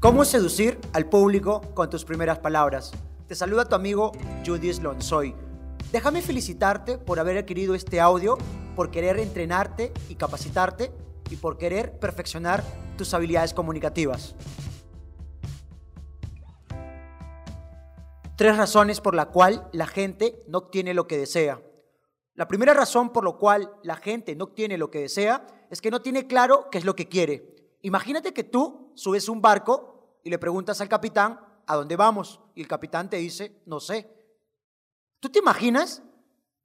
¿Cómo seducir al público con tus primeras palabras? Te saluda tu amigo Judith Lonsoy. Déjame felicitarte por haber adquirido este audio, por querer entrenarte y capacitarte y por querer perfeccionar tus habilidades comunicativas. Tres razones por la cual la gente no obtiene lo que desea. La primera razón por la cual la gente no obtiene lo que desea es que no tiene claro qué es lo que quiere. Imagínate que tú subes un barco y le preguntas al capitán, ¿a dónde vamos? Y el capitán te dice, no sé. ¿Tú te imaginas?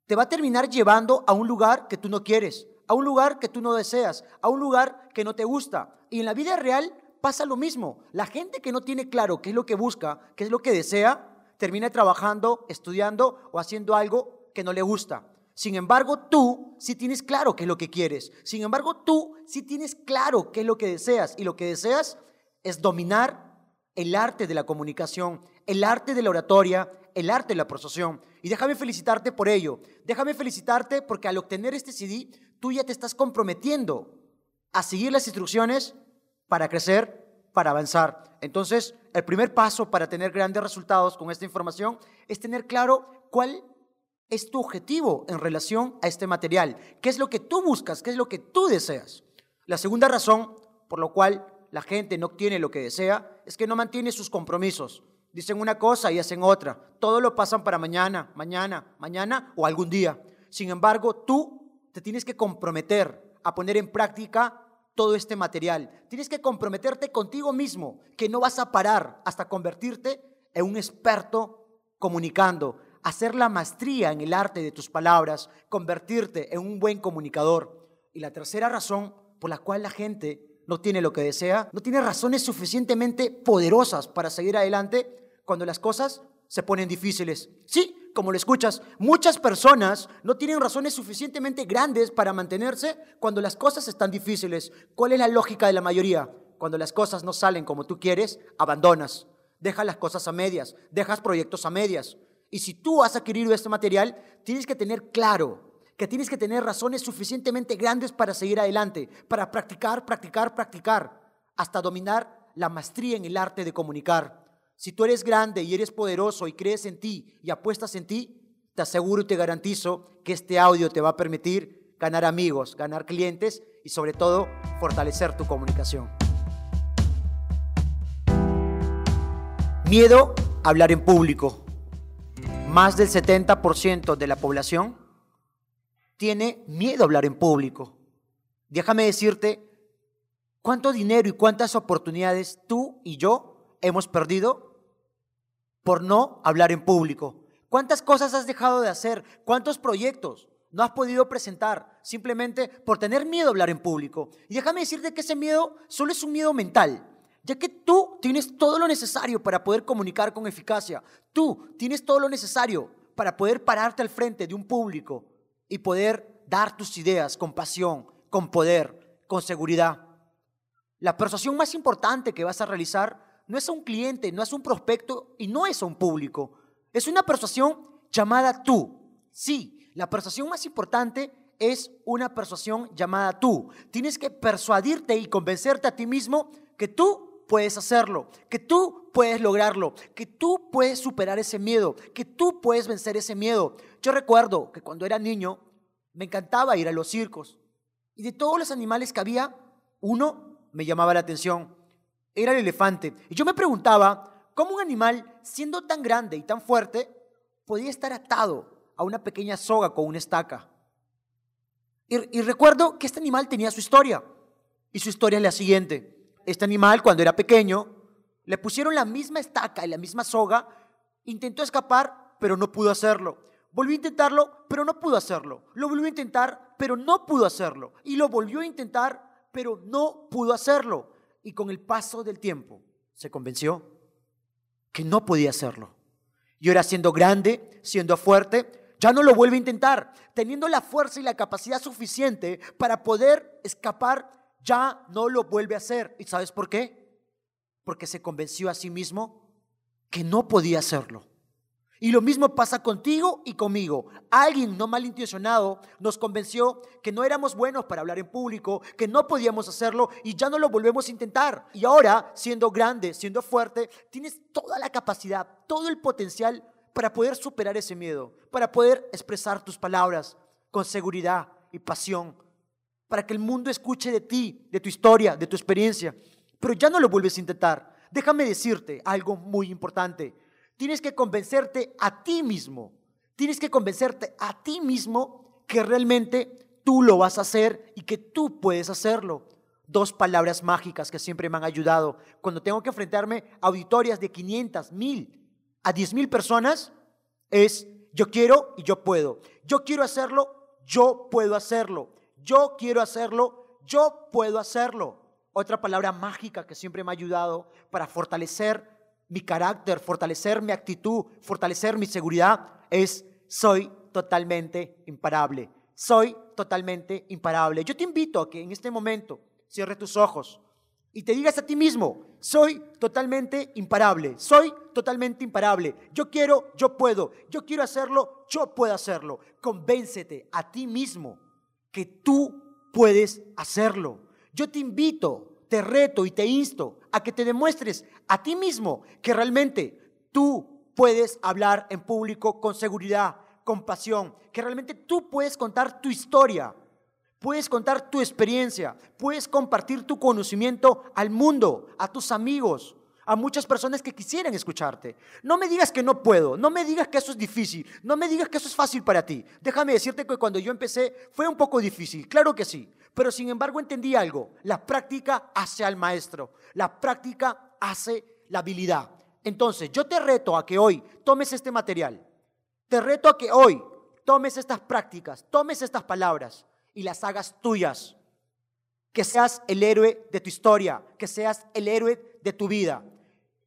Te va a terminar llevando a un lugar que tú no quieres, a un lugar que tú no deseas, a un lugar que no te gusta. Y en la vida real pasa lo mismo. La gente que no tiene claro qué es lo que busca, qué es lo que desea, termina trabajando, estudiando o haciendo algo que no le gusta. Sin embargo, tú sí tienes claro qué es lo que quieres. Sin embargo, tú sí tienes claro qué es lo que deseas. Y lo que deseas es dominar el arte de la comunicación, el arte de la oratoria, el arte de la procesión. Y déjame felicitarte por ello. Déjame felicitarte porque al obtener este CD, tú ya te estás comprometiendo a seguir las instrucciones para crecer, para avanzar. Entonces, el primer paso para tener grandes resultados con esta información es tener claro cuál es tu objetivo en relación a este material? ¿Qué es lo que tú buscas? ¿Qué es lo que tú deseas? La segunda razón por la cual la gente no obtiene lo que desea es que no mantiene sus compromisos. Dicen una cosa y hacen otra. Todo lo pasan para mañana, mañana, mañana o algún día. Sin embargo, tú te tienes que comprometer a poner en práctica todo este material. Tienes que comprometerte contigo mismo, que no vas a parar hasta convertirte en un experto comunicando, hacer la maestría en el arte de tus palabras, convertirte en un buen comunicador. Y la tercera razón por la cual la gente no tiene lo que desea, no tiene razones suficientemente poderosas para seguir adelante cuando las cosas se ponen difíciles. Sí, como lo escuchas, muchas personas no tienen razones suficientemente grandes para mantenerse cuando las cosas están difíciles. ¿Cuál es la lógica de la mayoría? Cuando las cosas no salen como tú quieres, abandonas, dejas las cosas a medias, dejas proyectos a medias. Y si tú has adquirido este material, tienes que tener claro que tienes que tener razones suficientemente grandes para seguir adelante, para practicar, practicar, practicar, hasta dominar la maestría en el arte de comunicar. Si tú eres grande y eres poderoso y crees en ti y apuestas en ti, te aseguro y te garantizo que este audio te va a permitir ganar amigos, ganar clientes y sobre todo fortalecer tu comunicación. Miedo a hablar en público más del 70% de la población tiene miedo a hablar en público. Déjame decirte cuánto dinero y cuántas oportunidades tú y yo hemos perdido por no hablar en público. ¿Cuántas cosas has dejado de hacer? ¿Cuántos proyectos no has podido presentar simplemente por tener miedo a hablar en público? Y déjame decirte que ese miedo solo es un miedo mental ya que tú tienes todo lo necesario para poder comunicar con eficacia. Tú tienes todo lo necesario para poder pararte al frente de un público y poder dar tus ideas con pasión, con poder, con seguridad. La persuasión más importante que vas a realizar no es a un cliente, no es a un prospecto y no es a un público. Es una persuasión llamada tú. Sí, la persuasión más importante es una persuasión llamada tú. Tienes que persuadirte y convencerte a ti mismo que tú puedes hacerlo, que tú puedes lograrlo, que tú puedes superar ese miedo, que tú puedes vencer ese miedo. Yo recuerdo que cuando era niño me encantaba ir a los circos y de todos los animales que había, uno me llamaba la atención, era el elefante. Y yo me preguntaba cómo un animal, siendo tan grande y tan fuerte, podía estar atado a una pequeña soga con una estaca. Y, recuerdo que este animal tenía su historia. Y su historia es la siguiente este animal, cuando era pequeño, le pusieron la misma estaca y la misma soga, intentó escapar, pero no pudo hacerlo. Volvió a intentarlo, pero no pudo hacerlo. Lo volvió a intentar, pero no pudo hacerlo. Y lo volvió a intentar, pero no pudo hacerlo. Y con el paso del tiempo se convenció que no podía hacerlo. Y ahora siendo grande, siendo fuerte, ya no lo vuelve a intentar, teniendo la fuerza y la capacidad suficiente para poder escapar ya no lo vuelve a hacer. ¿Y sabes por qué? Porque se convenció a sí mismo que no podía hacerlo. Y lo mismo pasa contigo y conmigo. Alguien no malintencionado nos convenció que no éramos buenos para hablar en público, que no podíamos hacerlo y ya no lo volvemos a intentar. Y ahora, siendo grande, siendo fuerte, tienes toda la capacidad, todo el potencial para poder superar ese miedo, para poder expresar tus palabras con seguridad y pasión, para que el mundo escuche de ti, de tu historia, de tu experiencia. Pero ya no lo vuelves a intentar. Déjame decirte algo muy importante Tienes que convencerte a ti mismo. Tienes que convencerte a ti mismo que realmente tú lo vas a hacer y que tú puedes hacerlo. Dos palabras mágicas que siempre me han ayudado. Cuando tengo que enfrentarme a auditorias de 500, 1000 a 10 mil personas, es yo quiero y yo puedo. Yo quiero hacerlo, yo puedo hacerlo. Yo quiero hacerlo, yo puedo hacerlo. Otra palabra mágica que siempre me ha ayudado para fortalecer mi carácter, fortalecer mi actitud, fortalecer mi seguridad, es soy totalmente imparable. Soy totalmente imparable. Yo te invito a que en este momento cierres tus ojos y te digas a ti mismo, soy totalmente imparable, soy totalmente imparable. Yo quiero, yo puedo, yo quiero hacerlo, yo puedo hacerlo. Convéncete a ti mismo que tú puedes hacerlo. Yo te invito te reto y te insto a que te demuestres a ti mismo que realmente tú puedes hablar en público con seguridad, con pasión, que realmente tú puedes contar tu historia, puedes contar tu experiencia, puedes compartir tu conocimiento al mundo, a tus amigos, a muchas personas que quisieran escucharte. No me digas que no puedo, no me digas que eso es difícil, no me digas que eso es fácil para ti. Déjame decirte que cuando yo empecé fue un poco difícil, claro que sí, pero sin embargo entendí algo, la práctica hace al maestro, la práctica hace la habilidad. Entonces, yo te reto a que hoy tomes este material, te reto a que hoy tomes estas prácticas, tomes estas palabras y las hagas tuyas. Que seas el héroe de tu historia, que seas el héroe de tu vida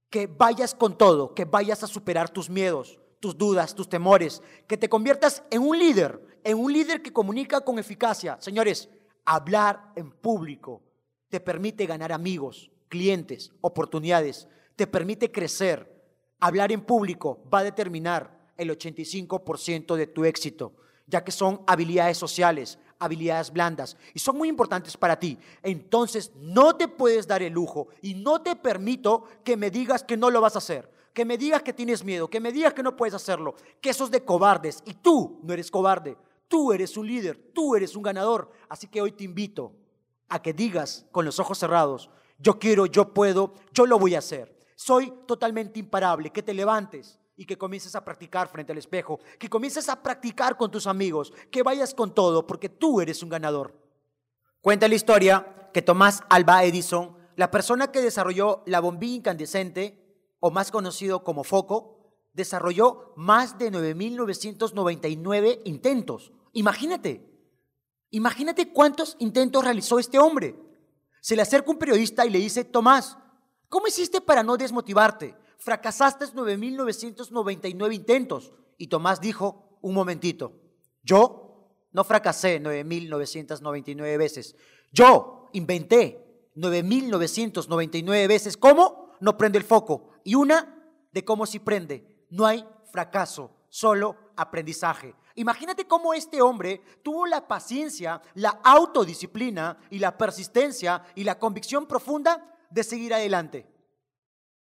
que vayas con todo, que vayas a superar tus miedos, tus dudas, tus temores, que te conviertas en un líder, en un líder que comunica con eficacia. Señores, hablar en público te permite ganar amigos, clientes, oportunidades, te permite crecer. Hablar en público va a determinar el 85% de tu éxito, ya que son habilidades sociales, habilidades blandas y son muy importantes para ti. Entonces no te puedes dar el lujo y no te permito que me digas que no lo vas a hacer, que me digas que tienes miedo, que me digas que no puedes hacerlo, que eso es de cobardes y tú no eres cobarde, tú eres un líder, tú eres un ganador. Así que hoy te invito a que digas con los ojos cerrados, yo quiero, yo puedo, yo lo voy a hacer. Soy totalmente imparable, que te levantes y que comiences a practicar frente al espejo, que comiences a practicar con tus amigos, que vayas con todo, porque tú eres un ganador. Cuenta la historia que Tomás Alba Edison, la persona que desarrolló la bombilla incandescente, o más conocido como foco, desarrolló más de 9.999 intentos. Imagínate, imagínate cuántos intentos realizó este hombre. Se le acerca un periodista y le dice, Tomás, ¿cómo hiciste para no desmotivarte? Fracasaste 9.999 intentos. Y Tomás dijo, un momentito, yo no fracasé 9.999 veces. Yo inventé 9.999 veces cómo no prende el foco. Y una de cómo si prende. No hay fracaso, solo aprendizaje. Imagínate cómo este hombre tuvo la paciencia, la autodisciplina y la persistencia y la convicción profunda de seguir adelante.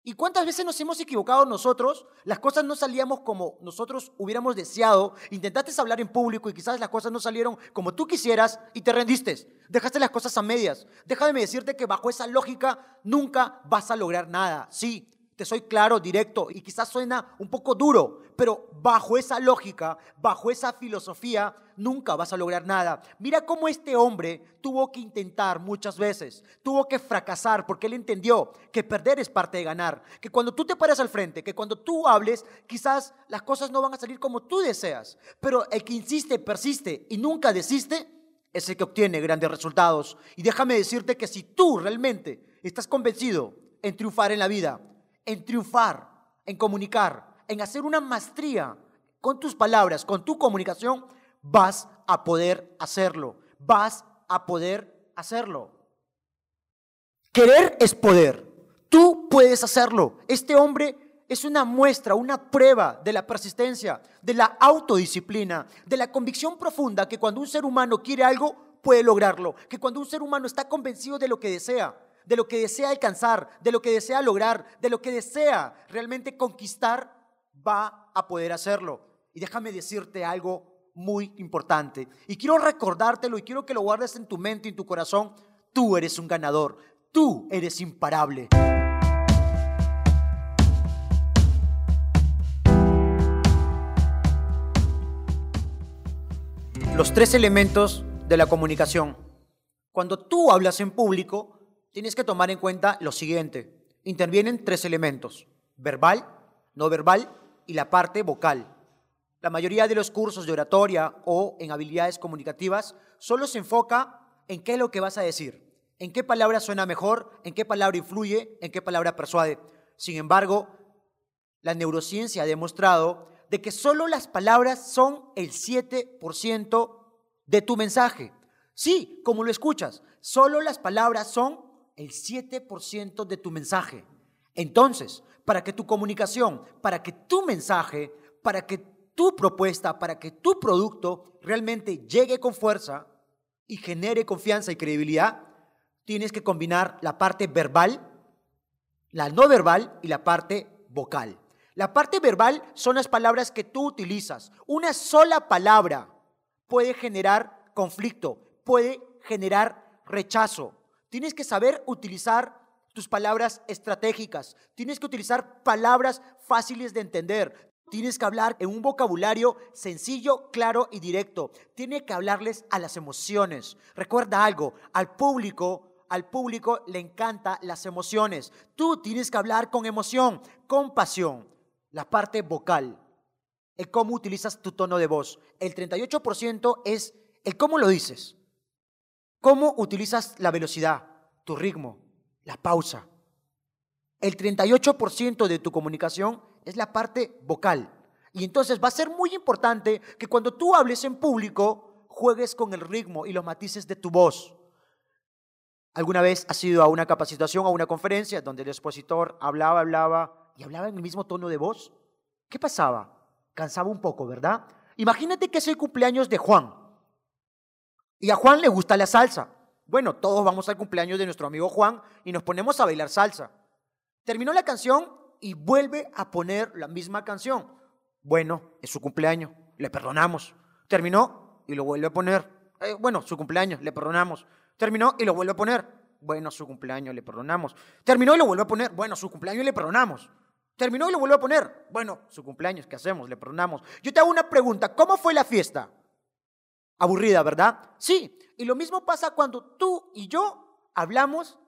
¿Y cuántas veces nos hemos equivocado nosotros? Las cosas no salíamos como nosotros hubiéramos deseado. Intentaste hablar en público y quizás las cosas no salieron como tú quisieras y te rendiste. Dejaste las cosas a medias. Déjame decirte que bajo esa lógica nunca vas a lograr nada. Sí, te soy claro, directo y quizás suena un poco duro, pero bajo esa lógica, bajo esa filosofía, nunca vas a lograr nada. Mira cómo este hombre tuvo que intentar muchas veces, tuvo que fracasar porque él entendió que perder es parte de ganar, que cuando tú te paras al frente, que cuando tú hables, quizás las cosas no van a salir como tú deseas, pero el que insiste, persiste y nunca desiste, es el que obtiene grandes resultados. Y déjame decirte que si tú realmente estás convencido en triunfar en la vida, en triunfar, en comunicar, en hacer una maestría con tus palabras, con tu comunicación, vas a poder hacerlo. Vas a poder hacerlo. Querer es poder. Tú puedes hacerlo. Este hombre es una muestra, una prueba de la persistencia, de la autodisciplina, de la convicción profunda que cuando un ser humano quiere algo, puede lograrlo, que cuando un ser humano está convencido de lo que desea, de lo que desea alcanzar, de lo que desea lograr, de lo que desea realmente conquistar, va a poder hacerlo. Y déjame decirte algo muy importante. Y quiero recordártelo y quiero que lo guardes en tu mente y en tu corazón. Tú eres un ganador. Tú eres imparable. Los tres elementos de la comunicación. Cuando tú hablas en público, tienes que tomar en cuenta lo siguiente. Intervienen tres elementos, verbal, no verbal y la parte vocal. La mayoría de los cursos de oratoria o en habilidades comunicativas solo se enfoca en qué es lo que vas a decir, en qué palabra suena mejor, en qué palabra influye, en qué palabra persuade. Sin embargo, la neurociencia ha demostrado de que solo las palabras son el 7% de tu mensaje. Sí, como lo escuchas, solo las palabras son el 7% de tu mensaje. Entonces, para que tu comunicación, para que tu mensaje, para que tu propuesta, para que tu producto realmente llegue con fuerza y genere confianza y credibilidad, tienes que combinar la parte verbal, la no verbal y la parte vocal. La parte verbal son las palabras que tú utilizas. Una sola palabra puede generar conflicto, puede generar rechazo. Tienes que saber utilizar tus palabras estratégicas, tienes que utilizar palabras fáciles de entender, tienes que hablar en un vocabulario sencillo, claro y directo. Tienes que hablarles a las emociones. Recuerda algo, al público al público le encanta las emociones. Tú tienes que hablar con emoción, con pasión la parte vocal, el cómo utilizas tu tono de voz. El 38% es el cómo lo dices, cómo utilizas la velocidad, tu ritmo, la pausa. El 38% de tu comunicación es la parte vocal. Y entonces va a ser muy importante que cuando tú hables en público, juegues con el ritmo y los matices de tu voz. ¿Alguna vez has ido a una capacitación, a una conferencia, donde el expositor hablaba, hablaba y hablaba en el mismo tono de voz, ¿qué pasaba? Cansaba un poco, ¿verdad? Imagínate que es el cumpleaños de Juan. Y a Juan le gusta la salsa. Bueno, todos vamos al cumpleaños de nuestro amigo Juan y nos ponemos a bailar salsa. Terminó la canción y vuelve a poner la misma canción. Bueno, es su cumpleaños, le perdonamos. Terminó y lo vuelve a poner. Eh, bueno, su cumpleaños, le perdonamos. Terminó y lo vuelve a poner. Bueno, su cumpleaños, le perdonamos. Terminó y lo vuelve a poner. Bueno, su cumpleaños, le perdonamos. Terminó y lo vuelve a poner. Bueno, su cumpleaños, ¿qué hacemos? Le perdonamos. Yo te hago una pregunta. ¿Cómo fue la fiesta? Aburrida, ¿verdad? Sí. Y lo mismo pasa cuando tú y yo hablamos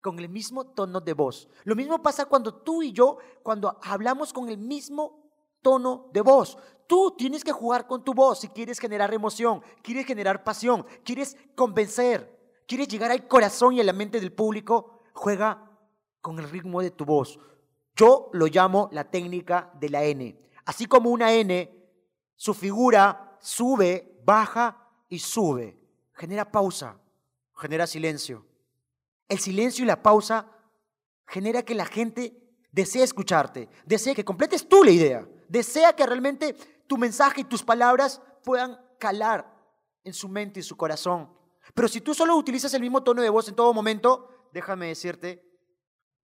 con el mismo tono de voz. Lo mismo pasa cuando tú y yo, cuando hablamos con el mismo tono de voz. Tú tienes que jugar con tu voz si quieres generar emoción, quieres generar pasión, quieres convencer, quieres llegar al corazón y a la mente del público. Juega con el ritmo de tu voz. Yo lo llamo la técnica de la N. Así como una N, su figura sube, baja y sube. Genera pausa, genera silencio. El silencio y la pausa genera que la gente desee escucharte, desee que completes tú la idea, desea que realmente tu mensaje y tus palabras puedan calar en su mente y su corazón. Pero si tú solo utilizas el mismo tono de voz en todo momento, déjame decirte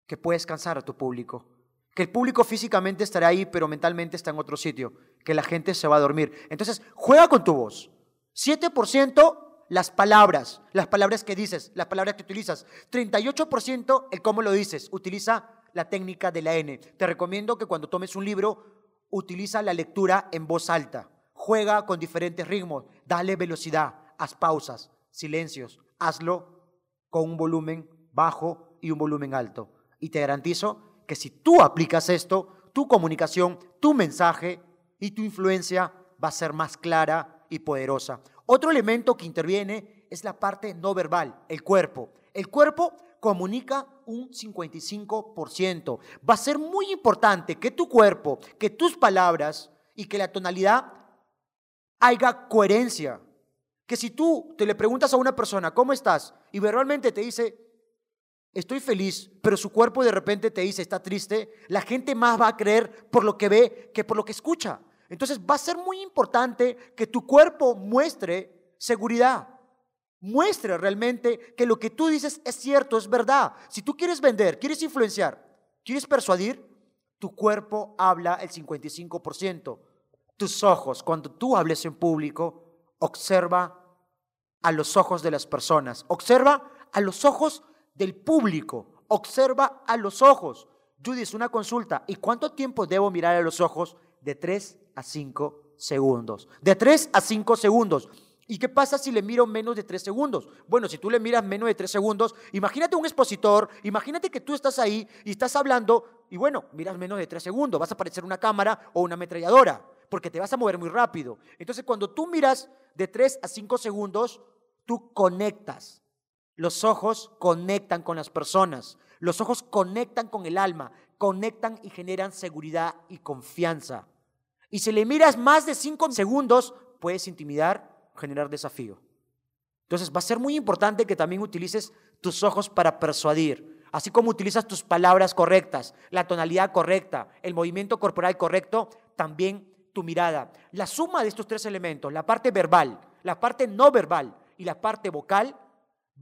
que puedes cansar a tu público que el público físicamente estará ahí, pero mentalmente está en otro sitio, que la gente se va a dormir. Entonces, juega con tu voz. 7% las palabras, las palabras que dices, las palabras que utilizas. 38% el cómo lo dices. Utiliza la técnica de la N. Te recomiendo que cuando tomes un libro, utiliza la lectura en voz alta. Juega con diferentes ritmos, dale velocidad, haz pausas, silencios. Hazlo con un volumen bajo y un volumen alto. Y te garantizo que si tú aplicas esto, tu comunicación, tu mensaje y tu influencia va a ser más clara y poderosa. Otro elemento que interviene es la parte no verbal, el cuerpo. El cuerpo comunica un 55%. Va a ser muy importante que tu cuerpo, que tus palabras y que la tonalidad haya coherencia. Que si tú te le preguntas a una persona, ¿cómo estás? Y verbalmente te dice, estoy feliz, pero su cuerpo de repente te dice, está triste, la gente más va a creer por lo que ve que por lo que escucha. Entonces va a ser muy importante que tu cuerpo muestre seguridad, muestre realmente que lo que tú dices es cierto, es verdad. Si tú quieres vender, quieres influenciar, quieres persuadir, tu cuerpo habla el 55%. Tus ojos, cuando tú hables en público, observa a los ojos de las personas, observa a los ojos del público, observa a los ojos. Judy, es una consulta. ¿Y cuánto tiempo debo mirar a los ojos? De 3 a 5 segundos. De 3 a 5 segundos. ¿Y qué pasa si le miro menos de 3 segundos? Bueno, si tú le miras menos de 3 segundos, imagínate un expositor, imagínate que tú estás ahí y estás hablando y bueno, miras menos de 3 segundos, vas a parecer una cámara o una ametralladora, porque te vas a mover muy rápido. Entonces, cuando tú miras de 3 a 5 segundos, tú conectas. Los ojos conectan con las personas, los ojos conectan con el alma, conectan y generan seguridad y confianza. Y si le miras más de 5 segundos, puedes intimidar generar desafío. Entonces va a ser muy importante que también utilices tus ojos para persuadir, así como utilizas tus palabras correctas, la tonalidad correcta, el movimiento corporal correcto, también tu mirada. La suma de estos tres elementos, la parte verbal, la parte no verbal y la parte vocal,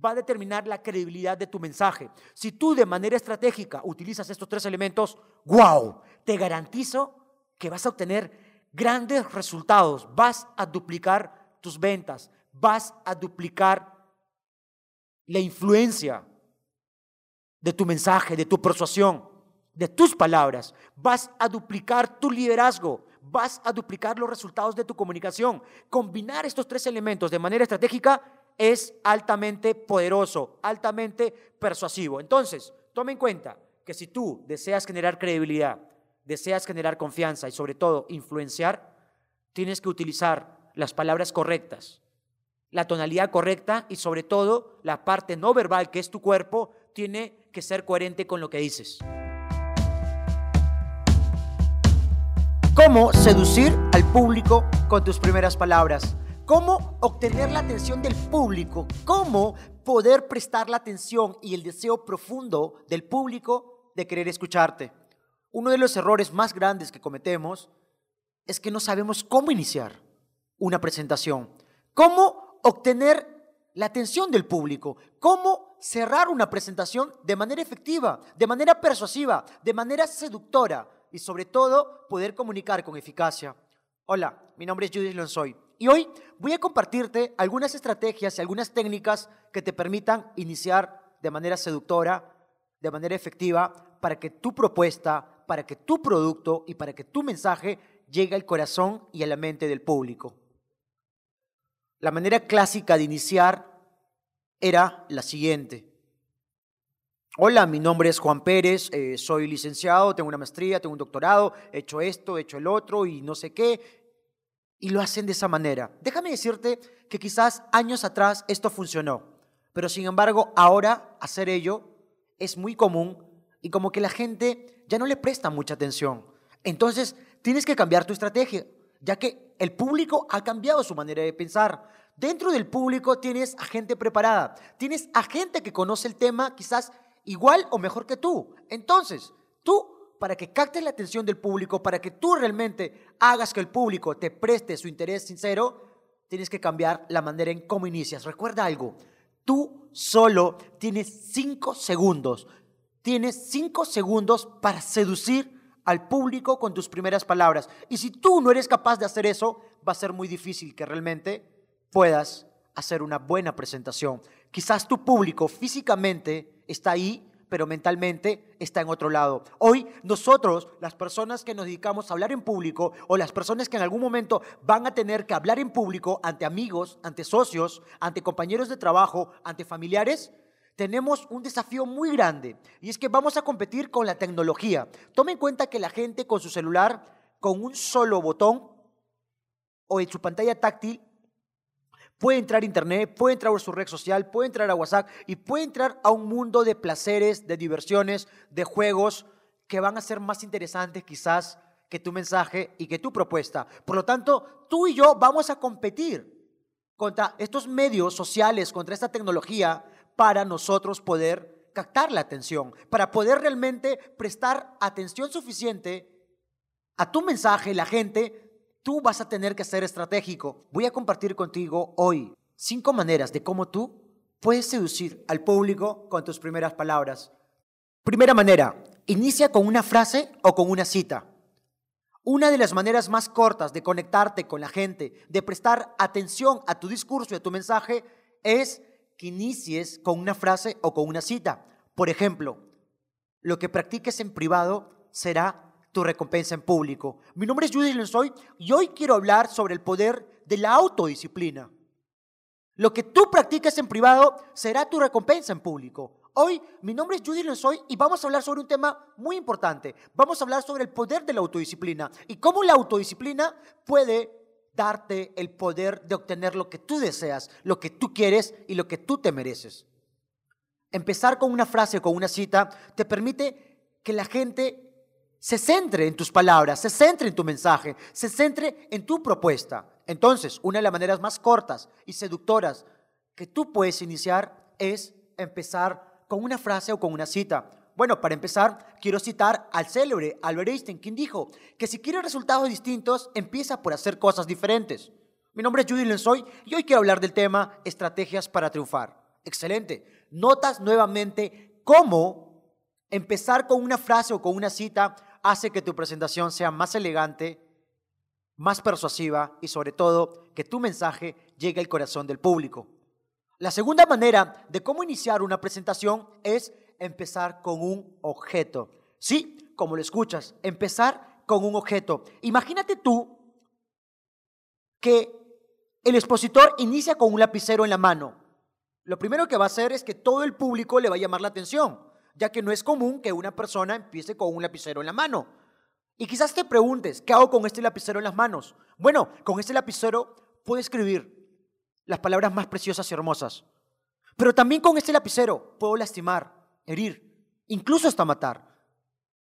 va a determinar la credibilidad de tu mensaje. Si tú de manera estratégica utilizas estos tres elementos, wow, te garantizo que vas a obtener grandes resultados, vas a duplicar tus ventas, vas a duplicar la influencia de tu mensaje, de tu persuasión, de tus palabras. Vas a duplicar tu liderazgo, vas a duplicar los resultados de tu comunicación. Combinar estos tres elementos de manera estratégica es altamente poderoso, altamente persuasivo. Entonces, toma en cuenta que si tú deseas generar credibilidad, deseas generar confianza y sobre todo influenciar, tienes que utilizar las palabras correctas, la tonalidad correcta y sobre todo la parte no verbal que es tu cuerpo tiene que ser coherente con lo que dices. ¿Cómo seducir al público con tus primeras palabras? ¿Cómo obtener la atención del público? ¿Cómo poder prestar la atención y el deseo profundo del público de querer escucharte? Uno de los errores más grandes que cometemos es que no sabemos cómo iniciar una presentación. ¿Cómo obtener la atención del público? ¿Cómo cerrar una presentación de manera efectiva, de manera persuasiva, de manera seductora y sobre todo poder comunicar con eficacia? Hola, mi nombre es Judith Lonsoy y hoy voy a compartirte algunas estrategias y algunas técnicas que te permitan iniciar de manera seductora, de manera efectiva, para que tu propuesta, para que tu producto y para que tu mensaje llegue al corazón y a la mente del público. La manera clásica de iniciar era la siguiente. Hola, mi nombre es Juan Pérez, eh, soy licenciado, tengo una maestría, tengo un doctorado, he hecho esto, he hecho el otro y no sé qué. Y lo hacen de esa manera. Déjame decirte que quizás años atrás esto funcionó, pero sin embargo ahora hacer ello es muy común y como que la gente ya no le presta mucha atención. Entonces tienes que cambiar tu estrategia ya que el público ha cambiado su manera de pensar. Dentro del público tienes a gente preparada, tienes a gente que conoce el tema quizás igual o mejor que tú. Entonces, tú, para que captes la atención del público, para que tú realmente hagas que el público te preste su interés sincero, tienes que cambiar la manera en cómo inicias. Recuerda algo, tú solo tienes cinco segundos, tienes cinco segundos para seducir al público con tus primeras palabras. Y si tú no eres capaz de hacer eso, va a ser muy difícil que realmente puedas hacer una buena presentación. Quizás tu público físicamente está ahí, pero mentalmente está en otro lado. Hoy nosotros, las personas que nos dedicamos a hablar en público o las personas que en algún momento van a tener que hablar en público ante amigos, ante socios, ante compañeros de trabajo, ante familiares, tenemos un desafío muy grande y es que vamos a competir con la tecnología. Tome en cuenta que la gente con su celular, con un solo botón o en su pantalla táctil, puede entrar a internet, puede entrar a su red social, puede entrar a WhatsApp y puede entrar a un mundo de placeres, de diversiones, de juegos que van a ser más interesantes quizás que tu mensaje y que tu propuesta. Por lo tanto, tú y yo vamos a competir contra estos medios sociales, contra esta tecnología, para nosotros poder captar la atención, para poder realmente prestar atención suficiente a tu mensaje, la gente, tú vas a tener que ser estratégico. Voy a compartir contigo hoy cinco maneras de cómo tú puedes seducir al público con tus primeras palabras. Primera manera, inicia con una frase o con una cita. Una de las maneras más cortas de conectarte con la gente, de prestar atención a tu discurso y a tu mensaje, es que inicies con una frase o con una cita. Por ejemplo, lo que practiques en privado será tu recompensa en público. Mi nombre es Judy Lenzoy y hoy quiero hablar sobre el poder de la autodisciplina. Lo que tú practiques en privado será tu recompensa en público. Hoy mi nombre es Judy Lenzoy y vamos a hablar sobre un tema muy importante. Vamos a hablar sobre el poder de la autodisciplina y cómo la autodisciplina puede darte el poder de obtener lo que tú deseas, lo que tú quieres y lo que tú te mereces. Empezar con una frase o con una cita te permite que la gente se centre en tus palabras, se centre en tu mensaje, se centre en tu propuesta. Entonces, una de las maneras más cortas y seductoras que tú puedes iniciar es empezar con una frase o con una cita. Bueno, para empezar, quiero citar al célebre Albert Einstein, quien dijo que si quieres resultados distintos, empieza por hacer cosas diferentes. Mi nombre es Judy Lenzoy y hoy quiero hablar del tema estrategias para triunfar. Excelente. Notas nuevamente cómo empezar con una frase o con una cita hace que tu presentación sea más elegante, más persuasiva y sobre todo que tu mensaje llegue al corazón del público. La segunda manera de cómo iniciar una presentación es empezar con un objeto. Sí, como lo escuchas, empezar con un objeto. Imagínate tú que el expositor inicia con un lapicero en la mano. Lo primero que va a hacer es que todo el público le va a llamar la atención ya que no es común que una persona empiece con un lapicero en la mano. Y quizás te preguntes, ¿qué hago con este lapicero en las manos? Bueno, con este lapicero puedo escribir las palabras más preciosas y hermosas. Pero también con este lapicero puedo lastimar, herir, incluso hasta matar.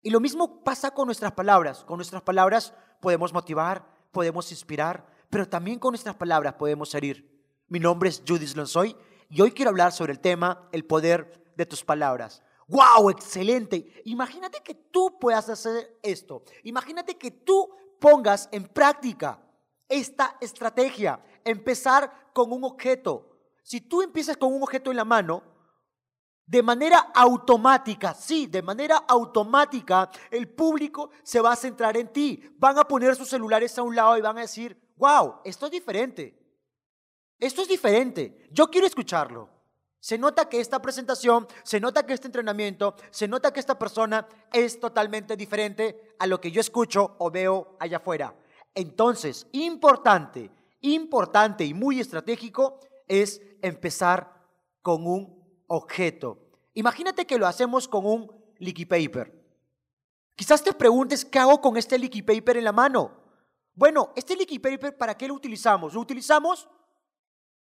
Y lo mismo pasa con nuestras palabras. Con nuestras palabras podemos motivar, podemos inspirar, pero también con nuestras palabras podemos herir. Mi nombre es Judith Lonsoy y hoy quiero hablar sobre el tema el poder de tus palabras. ¡Wow! Excelente. Imagínate que tú puedas hacer esto. Imagínate que tú pongas en práctica esta estrategia. Empezar con un objeto. Si tú empiezas con un objeto en la mano, de manera automática, sí, de manera automática, el público se va a centrar en ti. Van a poner sus celulares a un lado y van a decir, wow, esto es diferente. Esto es diferente. Yo quiero escucharlo. Se nota que esta presentación, se nota que este entrenamiento, se nota que esta persona es totalmente diferente a lo que yo escucho o veo allá afuera. Entonces, importante, importante y muy estratégico es empezar con un objeto. Imagínate que lo hacemos con un leaky paper. Quizás te preguntes, ¿qué hago con este leaky paper en la mano? Bueno, este leaky paper, ¿para qué lo utilizamos? Lo utilizamos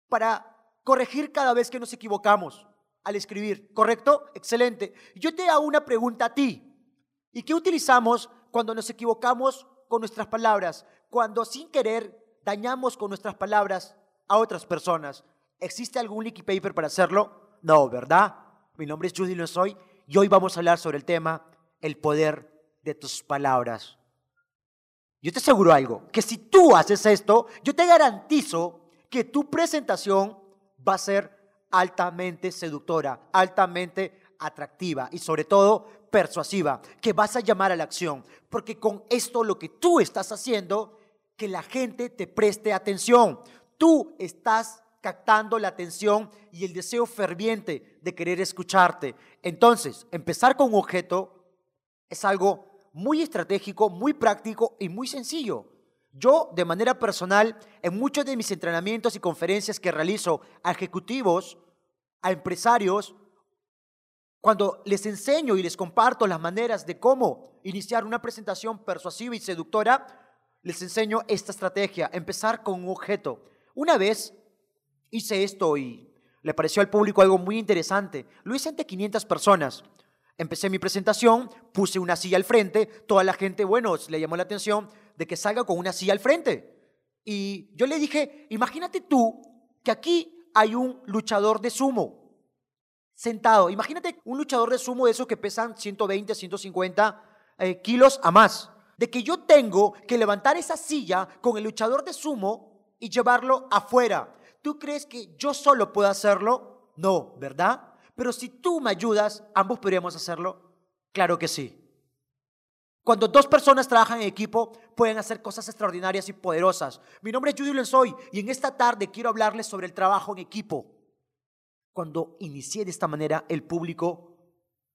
para corregir cada vez que nos equivocamos al escribir, ¿correcto? Excelente. Yo te hago una pregunta a ti. ¿Y qué utilizamos cuando nos equivocamos con nuestras palabras? Cuando sin querer dañamos con nuestras palabras a otras personas. ¿Existe algún leaky paper para hacerlo? No, ¿verdad? Mi nombre es Judy Lozoy y hoy vamos a hablar sobre el tema el poder de tus palabras. Yo te aseguro algo, que si tú haces esto, yo te garantizo que tu presentación va a ser altamente seductora, altamente atractiva y sobre todo persuasiva, que vas a llamar a la acción, porque con esto lo que tú estás haciendo, que la gente te preste atención. Tú estás captando la atención y el deseo ferviente de querer escucharte. Entonces, empezar con un objeto es algo muy estratégico, muy práctico y muy sencillo. Yo, de manera personal, en muchos de mis entrenamientos y conferencias que realizo a ejecutivos, a empresarios, cuando les enseño y les comparto las maneras de cómo iniciar una presentación persuasiva y seductora, les enseño esta estrategia, empezar con un objeto. Una vez hice esto y le pareció al público algo muy interesante. Lo hice ante 500 personas. Empecé mi presentación, puse una silla al frente, toda la gente, bueno, le llamó la atención, de que salga con una silla al frente. Y yo le dije, imagínate tú que aquí hay un luchador de sumo. sentado. Imagínate un luchador de sumo de esos que pesan 120, 150 eh, kilos a más. De que yo tengo que levantar esa silla con el luchador de sumo y llevarlo afuera. ¿Tú crees que yo solo puedo hacerlo? No, ¿verdad? Pero si tú me ayudas, ambos podríamos hacerlo. Claro que sí. Cuando dos personas trabajan en equipo, pueden hacer cosas extraordinarias y poderosas. Mi nombre es Judy Lenzoy y en esta tarde quiero hablarles sobre el trabajo en equipo. Cuando inicié de esta manera, el público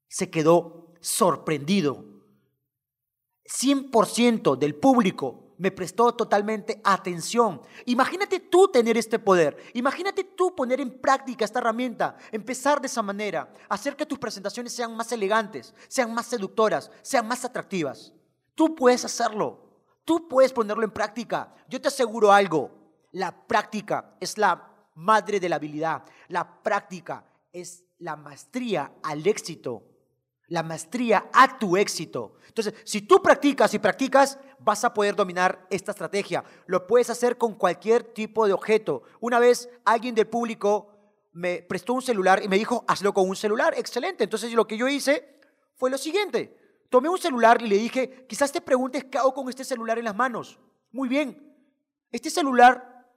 se quedó sorprendido. 100% del público me prestó totalmente atención. Imagínate tú tener este poder. Imagínate tú poner en práctica esta herramienta. Empezar de esa manera. Hacer que tus presentaciones sean más elegantes, sean más seductoras, sean más atractivas. Tú puedes hacerlo. Tú puedes ponerlo en práctica. Yo te aseguro algo. La práctica es la madre de la habilidad. La práctica es la maestría al éxito, la maestría a tu éxito. Entonces, si tú practicas y practicas, vas a poder dominar esta estrategia. Lo puedes hacer con cualquier tipo de objeto. Una vez alguien del público me prestó un celular y me dijo, hazlo con un celular. Excelente. Entonces, lo que yo hice fue lo siguiente. Tomé un celular y le dije, quizás te preguntes qué hago con este celular en las manos. Muy bien. Este celular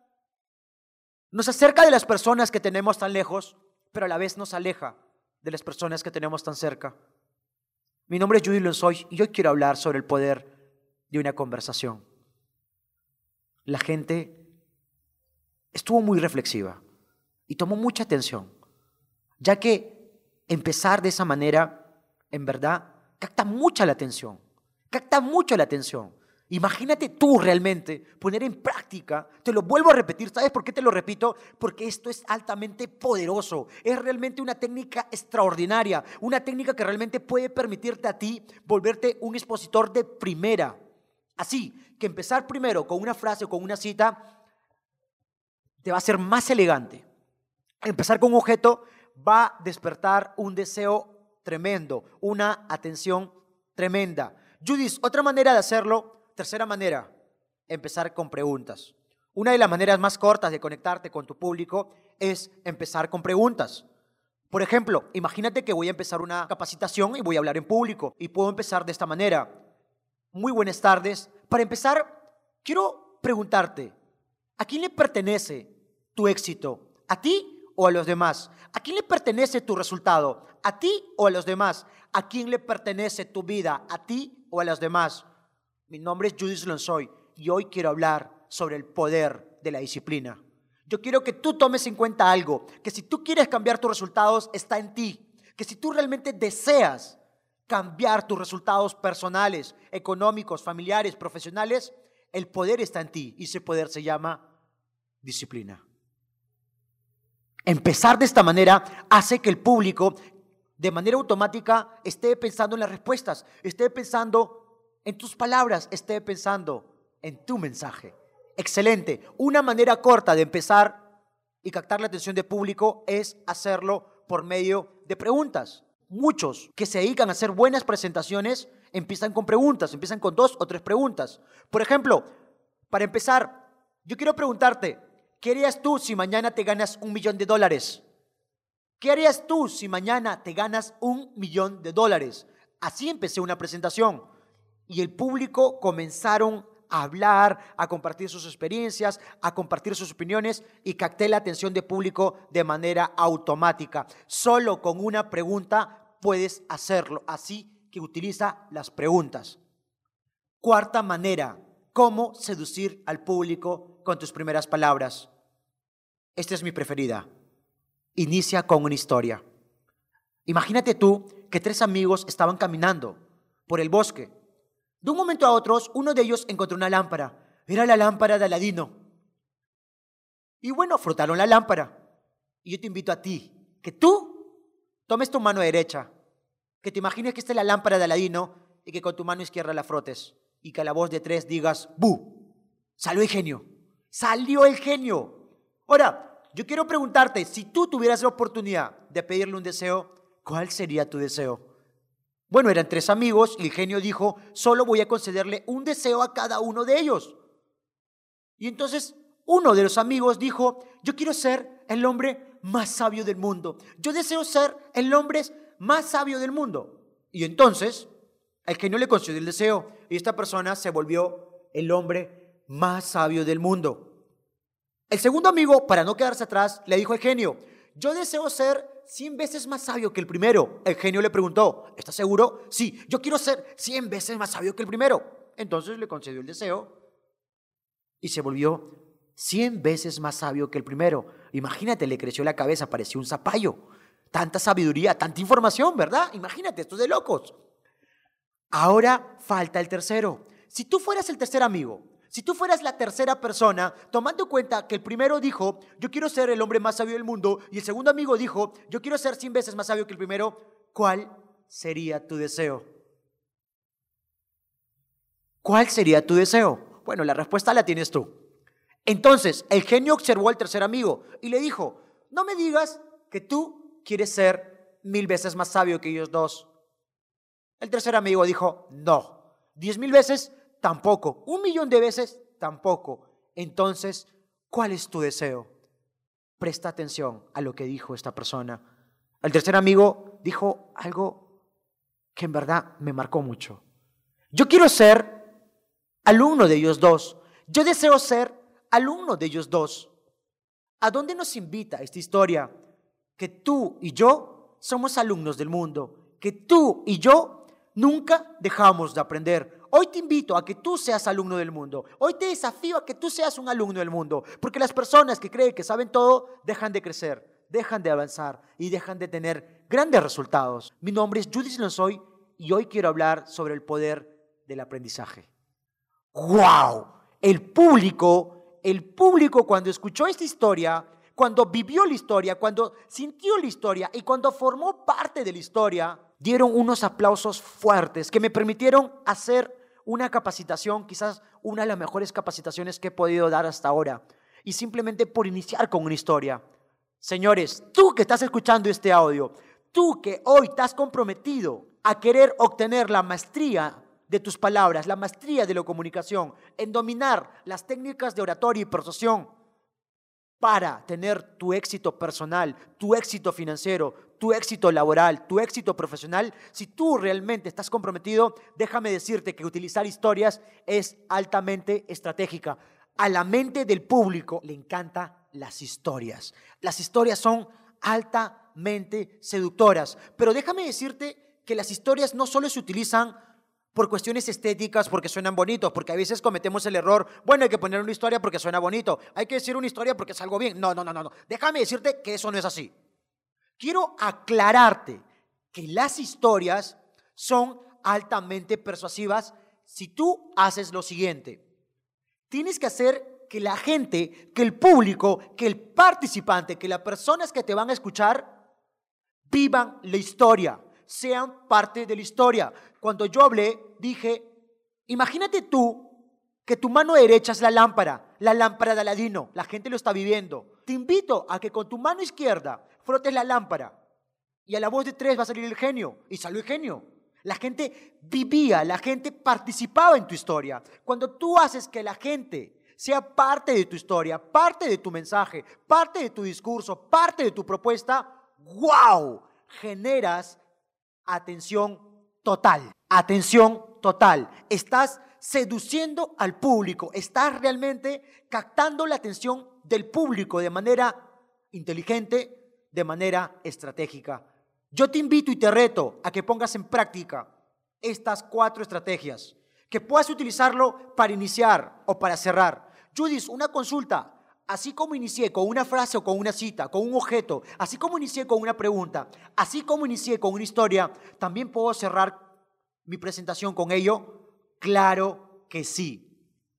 nos acerca de las personas que tenemos tan lejos, pero a la vez nos aleja de las personas que tenemos tan cerca. Mi nombre es Judy Lonsoy y hoy quiero hablar sobre el poder de una conversación. La gente estuvo muy reflexiva y tomó mucha atención, ya que empezar de esa manera, en verdad, capta mucha la atención, capta mucho la atención. Imagínate tú realmente poner en práctica, te lo vuelvo a repetir, ¿sabes por qué te lo repito? Porque esto es altamente poderoso, es realmente una técnica extraordinaria, una técnica que realmente puede permitirte a ti volverte un expositor de primera. Así que empezar primero con una frase o con una cita te va a ser más elegante. Empezar con un objeto va a despertar un deseo tremendo, una atención tremenda. Judith, otra manera de hacerlo Tercera manera, empezar con preguntas. Una de las maneras más cortas de conectarte con tu público es empezar con preguntas. Por ejemplo, imagínate que voy a empezar una capacitación y voy a hablar en público y puedo empezar de esta manera. Muy buenas tardes. Para empezar, quiero preguntarte, ¿a quién le pertenece tu éxito? ¿A ti o a los demás? ¿A quién le pertenece tu resultado? ¿A ti o a los demás? ¿A quién le pertenece tu vida? ¿A ti o a los demás? Mi nombre es Judith Lonsoy y hoy quiero hablar sobre el poder de la disciplina. Yo quiero que tú tomes en cuenta algo, que si tú quieres cambiar tus resultados está en ti, que si tú realmente deseas cambiar tus resultados personales, económicos, familiares, profesionales, el poder está en ti y ese poder se llama disciplina. Empezar de esta manera hace que el público de manera automática esté pensando en las respuestas, esté pensando en tus palabras, esté pensando en tu mensaje. Excelente. Una manera corta de empezar y captar la atención del público es hacerlo por medio de preguntas. Muchos que se dedican a hacer buenas presentaciones empiezan con preguntas, empiezan con dos o tres preguntas. Por ejemplo, para empezar, yo quiero preguntarte, ¿qué harías tú si mañana te ganas un millón de dólares? ¿Qué harías tú si mañana te ganas un millón de dólares? Así empecé una presentación y el público comenzaron a hablar, a compartir sus experiencias, a compartir sus opiniones y capté la atención del público de manera automática. Solo con una pregunta puedes hacerlo, así que utiliza las preguntas. Cuarta manera, cómo seducir al público con tus primeras palabras. Esta es mi preferida. Inicia con una historia. Imagínate tú que tres amigos estaban caminando por el bosque de un momento a otro, uno de ellos encontró una lámpara. Era la lámpara de Aladino. Y bueno, frotaron la lámpara. Y yo te invito a ti, que tú tomes tu mano derecha, que te imagines que esta es la lámpara de Aladino y que con tu mano izquierda la frotes. Y que a la voz de tres digas, ¡bu! Salió el genio. Salió el genio. Ahora, yo quiero preguntarte, si tú tuvieras la oportunidad de pedirle un deseo, ¿cuál sería tu deseo? Bueno, eran tres amigos y el genio dijo, solo voy a concederle un deseo a cada uno de ellos. Y entonces uno de los amigos dijo, yo quiero ser el hombre más sabio del mundo. Yo deseo ser el hombre más sabio del mundo. Y entonces el genio le concedió el deseo y esta persona se volvió el hombre más sabio del mundo. El segundo amigo, para no quedarse atrás, le dijo al genio, yo deseo ser cien veces más sabio que el primero. El genio le preguntó, ¿estás seguro? Sí, yo quiero ser cien veces más sabio que el primero. Entonces le concedió el deseo y se volvió cien veces más sabio que el primero. Imagínate, le creció la cabeza, parecía un zapallo. Tanta sabiduría, tanta información, ¿verdad? Imagínate, esto es de locos. Ahora falta el tercero. Si tú fueras el tercer amigo, si tú fueras la tercera persona, tomando en cuenta que el primero dijo, yo quiero ser el hombre más sabio del mundo, y el segundo amigo dijo, yo quiero ser cien veces más sabio que el primero, ¿cuál sería tu deseo? ¿Cuál sería tu deseo? Bueno, la respuesta la tienes tú. Entonces, el genio observó al tercer amigo y le dijo, no me digas que tú quieres ser mil veces más sabio que ellos dos. El tercer amigo dijo, no, diez mil veces tampoco, un millón de veces tampoco. Entonces, ¿cuál es tu deseo? Presta atención a lo que dijo esta persona. El tercer amigo dijo algo que en verdad me marcó mucho. Yo quiero ser alumno de ellos dos. Yo deseo ser alumno de ellos dos. ¿A dónde nos invita esta historia? Que tú y yo somos alumnos del mundo, que tú y yo nunca dejamos de aprender. Hoy te invito a que tú seas alumno del mundo. Hoy te desafío a que tú seas un alumno del mundo, porque las personas que creen que saben todo dejan de crecer, dejan de avanzar y dejan de tener grandes resultados. Mi nombre es Judith Lonsoy y hoy quiero hablar sobre el poder del aprendizaje. ¡Wow! El público, el público cuando escuchó esta historia, cuando vivió la historia, cuando sintió la historia y cuando formó parte de la historia, dieron unos aplausos fuertes que me permitieron hacer una capacitación, quizás una de las mejores capacitaciones que he podido dar hasta ahora. Y simplemente por iniciar con una historia. Señores, tú que estás escuchando este audio, tú que hoy estás comprometido a querer obtener la maestría de tus palabras, la maestría de la comunicación, en dominar las técnicas de oratoria y persuasión para tener tu éxito personal, tu éxito financiero, tu éxito laboral, tu éxito profesional, si tú realmente estás comprometido, déjame decirte que utilizar historias es altamente estratégica. A la mente del público le encantan las historias. Las historias son altamente seductoras, pero déjame decirte que las historias no solo se utilizan por cuestiones estéticas, porque suenan bonitos, porque a veces cometemos el error, bueno, hay que poner una historia porque suena bonito, hay que decir una historia porque es algo bien. No, no, no, no. Déjame decirte que eso no es así. Quiero aclararte que las historias son altamente persuasivas si tú haces lo siguiente. Tienes que hacer que la gente, que el público, que el participante, que las personas que te van a escuchar vivan la historia sean parte de la historia. Cuando yo hablé, dije, imagínate tú que tu mano derecha es la lámpara, la lámpara de Aladino, la gente lo está viviendo. Te invito a que con tu mano izquierda frotes la lámpara y a la voz de tres va a salir el genio y salió el genio. La gente vivía, la gente participaba en tu historia. Cuando tú haces que la gente sea parte de tu historia, parte de tu mensaje, parte de tu discurso, parte de tu propuesta, wow, generas atención total. Atención total. Estás seduciendo al público, estás realmente captando la atención del público de manera inteligente, de manera estratégica. Yo te invito y te reto a que pongas en práctica estas cuatro estrategias, que puedas utilizarlo para iniciar o para cerrar. Judith, una consulta. Así como inicié con una frase o con una cita, con un objeto, así como inicié con una pregunta, así como inicié con una historia, también puedo cerrar mi presentación con ello. Claro que sí.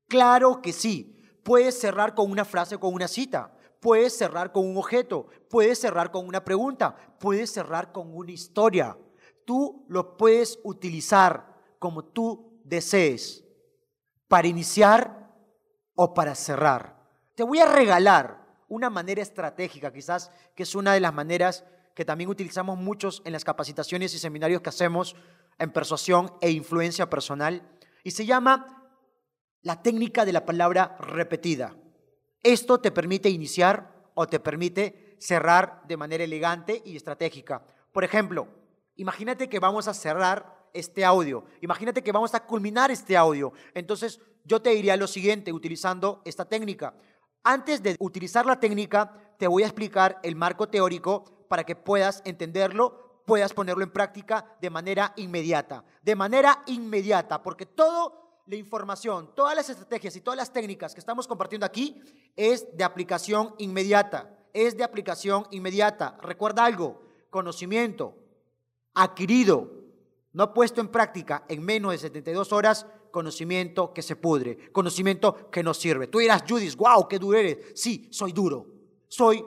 Claro que sí. Puedes cerrar con una frase o con una cita. Puedes cerrar con un objeto. Puedes cerrar con una pregunta. Puedes cerrar con una historia. Tú lo puedes utilizar como tú desees. Para iniciar o para cerrar. Te voy a regalar una manera estratégica, quizás, que es una de las maneras que también utilizamos muchos en las capacitaciones y seminarios que hacemos en persuasión e influencia personal, y se llama la técnica de la palabra repetida. Esto te permite iniciar o te permite cerrar de manera elegante y estratégica. Por ejemplo, imagínate que vamos a cerrar este audio. Imagínate que vamos a culminar este audio. Entonces, yo te diría lo siguiente utilizando esta técnica. Antes de utilizar la técnica, te voy a explicar el marco teórico para que puedas entenderlo, puedas ponerlo en práctica de manera inmediata. De manera inmediata, porque toda la información, todas las estrategias y todas las técnicas que estamos compartiendo aquí es de aplicación inmediata. Es de aplicación inmediata. Recuerda algo, conocimiento adquirido, no puesto en práctica en menos de 72 horas, conocimiento que se pudre, conocimiento que no sirve. Tú dirás, Judith, wow, qué duro eres. Sí, soy duro. Soy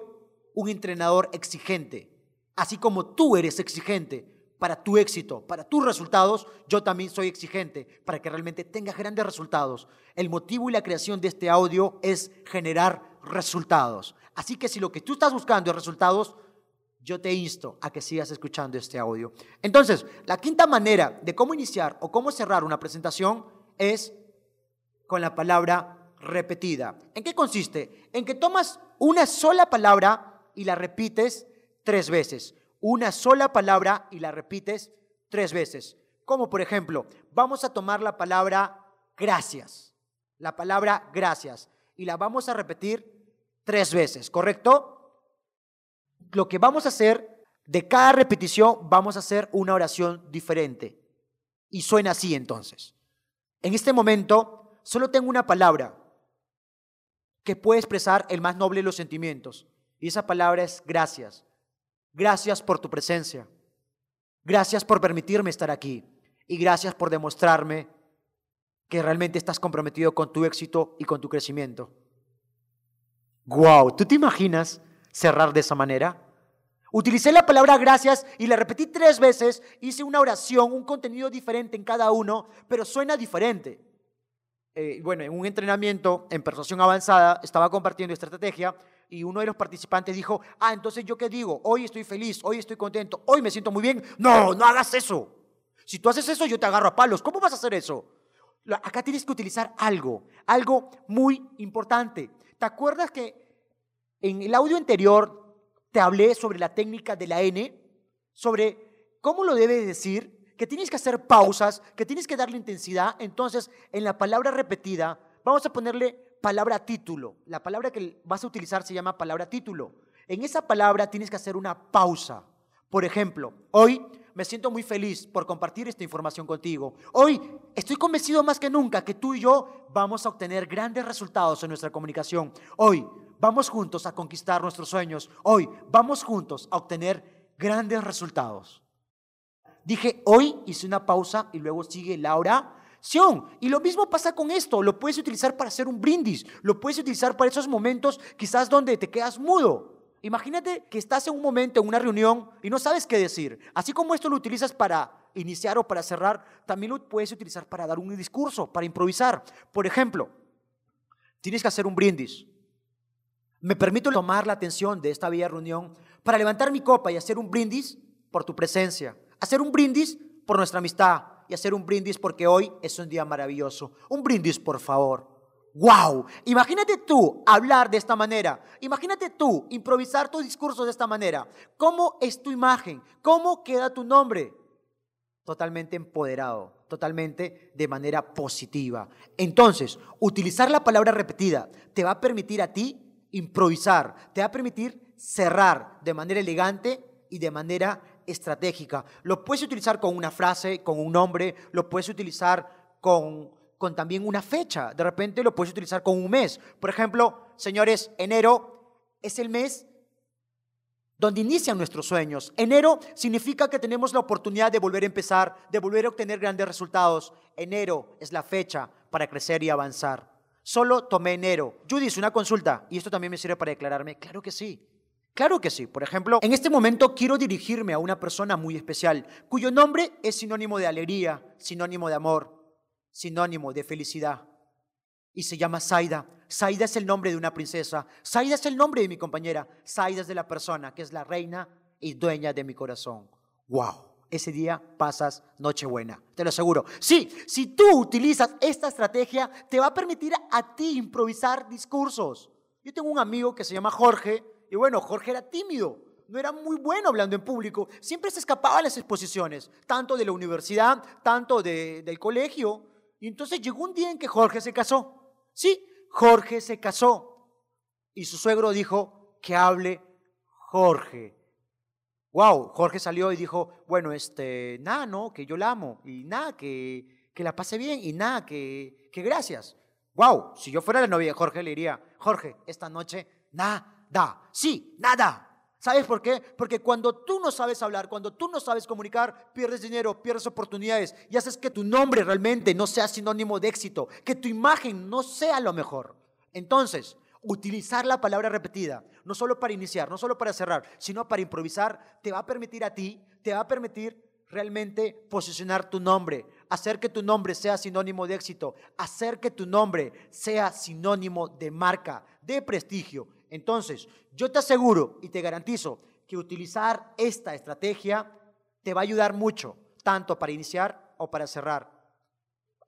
un entrenador exigente. Así como tú eres exigente para tu éxito, para tus resultados, yo también soy exigente para que realmente tengas grandes resultados. El motivo y la creación de este audio es generar resultados. Así que si lo que tú estás buscando es resultados, yo te insto a que sigas escuchando este audio. Entonces, la quinta manera de cómo iniciar o cómo cerrar una presentación es con la palabra repetida. ¿En qué consiste? En que tomas una sola palabra y la repites tres veces. Una sola palabra y la repites tres veces. Como por ejemplo, vamos a tomar la palabra gracias. La palabra gracias. Y la vamos a repetir tres veces, ¿correcto? Lo que vamos a hacer, de cada repetición, vamos a hacer una oración diferente. Y suena así entonces. En este momento, solo tengo una palabra que puede expresar el más noble de los sentimientos. Y esa palabra es gracias. Gracias por tu presencia. Gracias por permitirme estar aquí. Y gracias por demostrarme que realmente estás comprometido con tu éxito y con tu crecimiento. Wow, ¿tú te imaginas cerrar de esa manera? Utilicé la palabra gracias y la repetí tres veces, hice una oración, un contenido diferente en cada uno, pero suena diferente. Eh, bueno, en un entrenamiento en persuasión avanzada estaba compartiendo estrategia y uno de los participantes dijo, ah, entonces yo qué digo, hoy estoy feliz, hoy estoy contento, hoy me siento muy bien. No, no hagas eso. Si tú haces eso, yo te agarro a palos. ¿Cómo vas a hacer eso? Acá tienes que utilizar algo, algo muy importante. ¿Te acuerdas que en el audio anterior te hablé sobre la técnica de la N, sobre cómo lo debes decir, que tienes que hacer pausas, que tienes que darle intensidad. Entonces, en la palabra repetida, vamos a ponerle palabra título. La palabra que vas a utilizar se llama palabra título. En esa palabra tienes que hacer una pausa. Por ejemplo, hoy me siento muy feliz por compartir esta información contigo. Hoy estoy convencido más que nunca que tú y yo vamos a obtener grandes resultados en nuestra comunicación. Hoy Vamos juntos a conquistar nuestros sueños. Hoy vamos juntos a obtener grandes resultados. Dije, hoy hice una pausa y luego sigue la oración. Y lo mismo pasa con esto. Lo puedes utilizar para hacer un brindis. Lo puedes utilizar para esos momentos quizás donde te quedas mudo. Imagínate que estás en un momento, en una reunión, y no sabes qué decir. Así como esto lo utilizas para iniciar o para cerrar, también lo puedes utilizar para dar un discurso, para improvisar. Por ejemplo, tienes que hacer un brindis. Me permito tomar la atención de esta bella reunión para levantar mi copa y hacer un brindis por tu presencia, hacer un brindis por nuestra amistad y hacer un brindis porque hoy es un día maravilloso. Un brindis, por favor. ¡Wow! Imagínate tú hablar de esta manera. Imagínate tú improvisar tu discurso de esta manera. ¿Cómo es tu imagen? ¿Cómo queda tu nombre? Totalmente empoderado, totalmente de manera positiva. Entonces, utilizar la palabra repetida te va a permitir a ti improvisar, te va a permitir cerrar de manera elegante y de manera estratégica. Lo puedes utilizar con una frase, con un nombre, lo puedes utilizar con, con también una fecha, de repente lo puedes utilizar con un mes. Por ejemplo, señores, enero es el mes donde inician nuestros sueños. Enero significa que tenemos la oportunidad de volver a empezar, de volver a obtener grandes resultados. Enero es la fecha para crecer y avanzar. Solo tomé enero. Judith, una consulta. ¿Y esto también me sirve para declararme? Claro que sí. Claro que sí. Por ejemplo, en este momento quiero dirigirme a una persona muy especial, cuyo nombre es sinónimo de alegría, sinónimo de amor, sinónimo de felicidad. Y se llama Saida. Saida es el nombre de una princesa. Saida es el nombre de mi compañera. Saida es de la persona que es la reina y dueña de mi corazón. ¡Wow! ese día pasas Nochebuena, te lo aseguro. Sí, si tú utilizas esta estrategia, te va a permitir a ti improvisar discursos. Yo tengo un amigo que se llama Jorge Y bueno, Jorge era tímido, no era muy bueno hablando en público, siempre se escapaba de las exposiciones, tanto de la universidad, tanto del colegio. Y entonces llegó un día en que Jorge se casó. Sí, Jorge se casó. Y su suegro dijo que hable Jorge. Wow, Jorge salió y dijo, bueno, este, nada, no, que yo la amo, y nada, que, que la pase bien, y nada, que, que gracias. Wow, si yo fuera la novia de Jorge, le diría, Jorge, esta noche, nada, sí, nada. ¿Sabes por qué? Porque cuando tú no sabes hablar, cuando tú no sabes comunicar, pierdes dinero, pierdes oportunidades y haces que tu nombre realmente no sea sinónimo de éxito, que tu imagen no sea lo mejor. Entonces, utilizar la palabra repetida, no solo para iniciar, no solo para cerrar, sino para improvisar, te va a permitir a ti, te va a permitir realmente posicionar tu nombre, hacer que tu nombre sea sinónimo de éxito, hacer que tu nombre sea sinónimo de marca, de prestigio. Entonces, yo te aseguro y te garantizo que utilizar esta estrategia te va a ayudar mucho, tanto para iniciar o para cerrar.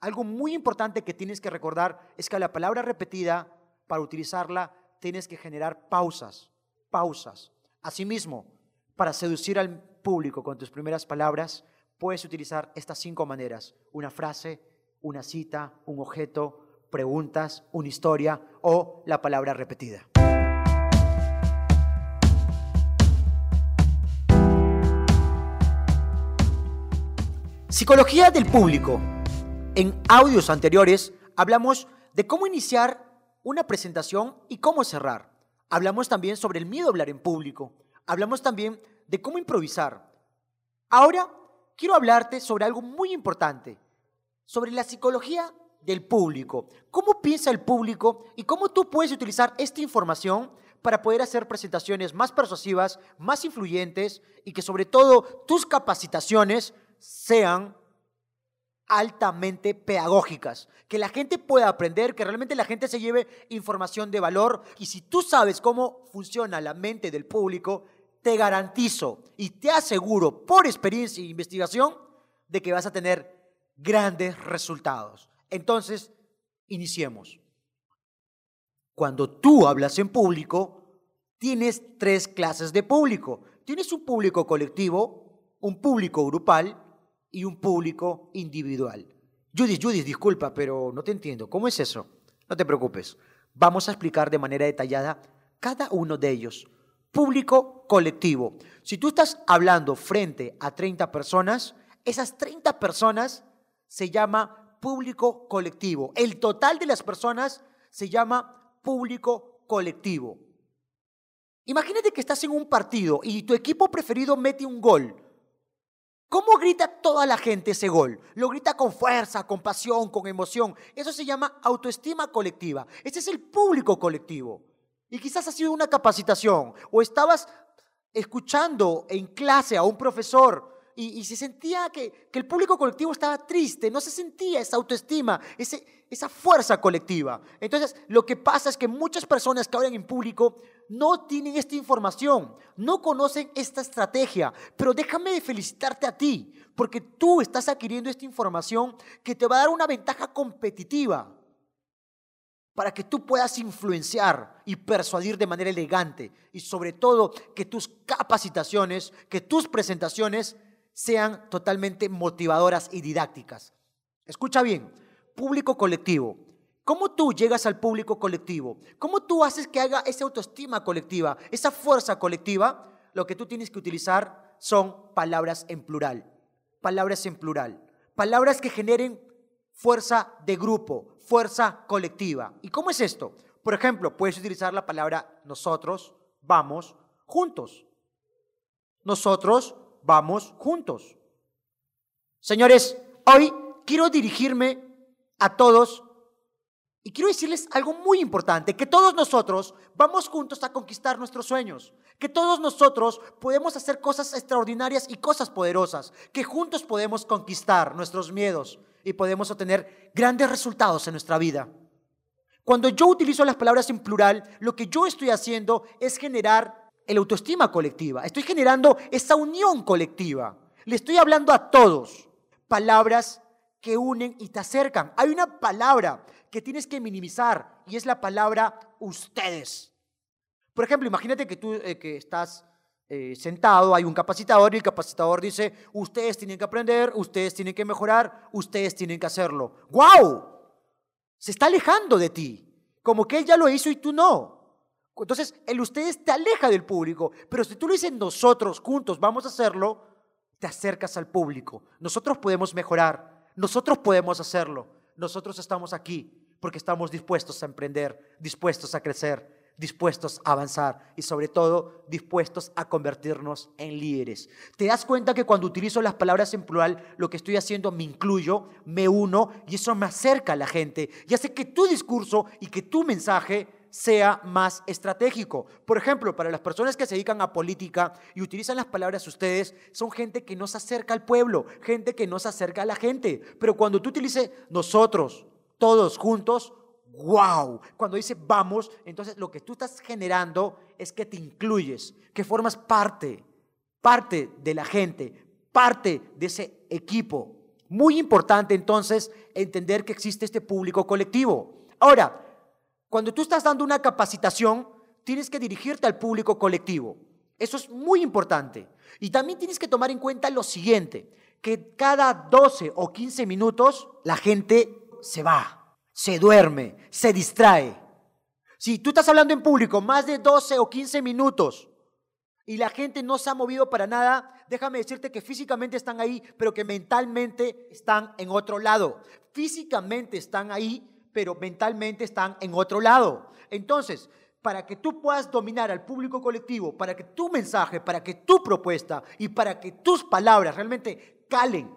Algo muy importante que tienes que recordar es que la palabra repetida, para utilizarla, tienes que generar pausas, pausas. Asimismo, para seducir al público con tus primeras palabras, puedes utilizar estas cinco maneras. Una frase, una cita, un objeto, preguntas, una historia o la palabra repetida. Psicología del público. En audios anteriores hablamos de cómo iniciar una presentación y cómo cerrar. Hablamos también sobre el miedo a hablar en público. Hablamos también de cómo improvisar. Ahora quiero hablarte sobre algo muy importante, sobre la psicología del público. ¿Cómo piensa el público y cómo tú puedes utilizar esta información para poder hacer presentaciones más persuasivas, más influyentes y que sobre todo tus capacitaciones sean altamente pedagógicas, que la gente pueda aprender, que realmente la gente se lleve información de valor. Y si tú sabes cómo funciona la mente del público, te garantizo y te aseguro por experiencia e investigación de que vas a tener grandes resultados. Entonces, iniciemos. Cuando tú hablas en público, tienes tres clases de público. Tienes un público colectivo, un público grupal y un público individual. Judith, Judith, disculpa, pero no te entiendo. ¿Cómo es eso? No te preocupes. Vamos a explicar de manera detallada cada uno de ellos. Público colectivo. Si tú estás hablando frente a 30 personas, esas 30 personas se llama público colectivo. El total de las personas se llama público colectivo. Imagínate que estás en un partido y tu equipo preferido mete un gol. ¿Cómo grita toda la gente ese gol? Lo grita con fuerza, con pasión, con emoción. Eso se llama autoestima colectiva. Ese es el público colectivo. Y quizás ha sido una capacitación o estabas escuchando en clase a un profesor y, se sentía que, el público colectivo estaba triste, no se sentía esa autoestima, esa fuerza colectiva. Entonces, lo que pasa es que muchas personas que hablan en público no tienen esta información, no conocen esta estrategia, pero déjame felicitarte a ti, porque tú estás adquiriendo esta información que te va a dar una ventaja competitiva para que tú puedas influenciar y persuadir de manera elegante y sobre todo que tus capacitaciones, que tus presentaciones sean totalmente motivadoras y didácticas. Escucha bien, público colectivo. ¿Cómo tú llegas al público colectivo? ¿Cómo tú haces que haga esa autoestima colectiva, esa fuerza colectiva? Lo que tú tienes que utilizar son palabras en plural. Palabras en plural. Palabras que generen fuerza de grupo, fuerza colectiva. ¿Y cómo es esto? Por ejemplo, puedes utilizar la palabra nosotros, vamos, juntos. Nosotros vamos juntos. Señores, hoy quiero dirigirme a todos y quiero decirles algo muy importante, que todos nosotros vamos juntos a conquistar nuestros sueños, que todos nosotros podemos hacer cosas extraordinarias y cosas poderosas, que juntos podemos conquistar nuestros miedos y podemos obtener grandes resultados en nuestra vida. Cuando yo utilizo las palabras en plural, lo que yo estoy haciendo es generar el autoestima colectiva, estoy generando esa unión colectiva. Le estoy hablando a todos. Palabras que unen y te acercan. Hay una palabra que tienes que minimizar y es la palabra ustedes. Por ejemplo, imagínate que tú eh, que estás eh, sentado, hay un capacitador y el capacitador dice, ustedes tienen que aprender, ustedes tienen que mejorar, ustedes tienen que hacerlo. ¡Wow! Se está alejando de ti, como que él ya lo hizo y tú no. Entonces, el ustedes te aleja del público, pero si tú lo dices nosotros juntos vamos a hacerlo, te acercas al público. Nosotros podemos mejorar, nosotros podemos hacerlo. Nosotros estamos aquí porque estamos dispuestos a emprender, dispuestos a crecer, dispuestos a avanzar y sobre todo dispuestos a convertirnos en líderes. ¿Te das cuenta que cuando utilizo las palabras en plural, lo que estoy haciendo me incluyo, me uno y eso me acerca a la gente y hace que tu discurso y que tu mensaje sea más estratégico. Por ejemplo, para las personas que se dedican a política y utilizan las palabras ustedes, son gente que no se acerca al pueblo, gente que no se acerca a la gente. Pero cuando tú utilices nosotros, todos juntos, wow. Cuando dice vamos, entonces lo que tú estás generando es que te incluyes, que formas parte, parte de la gente, parte de ese equipo. Muy importante entonces entender que existe este público colectivo. Ahora, cuando tú estás dando una capacitación, tienes que dirigirte al público colectivo. Eso es muy importante. Y también tienes que tomar en cuenta lo siguiente, que cada 12 o 15 minutos la gente se va se duerme, se distrae. Si tú estás hablando en público más de 12 o 15 minutos y la gente no se ha movido para nada, déjame decirte que físicamente están ahí, pero que mentalmente están en otro lado. Físicamente están ahí, pero mentalmente están en otro lado. Entonces, para que tú puedas dominar al público colectivo, para que tu mensaje, para que tu propuesta y para que tus palabras realmente calen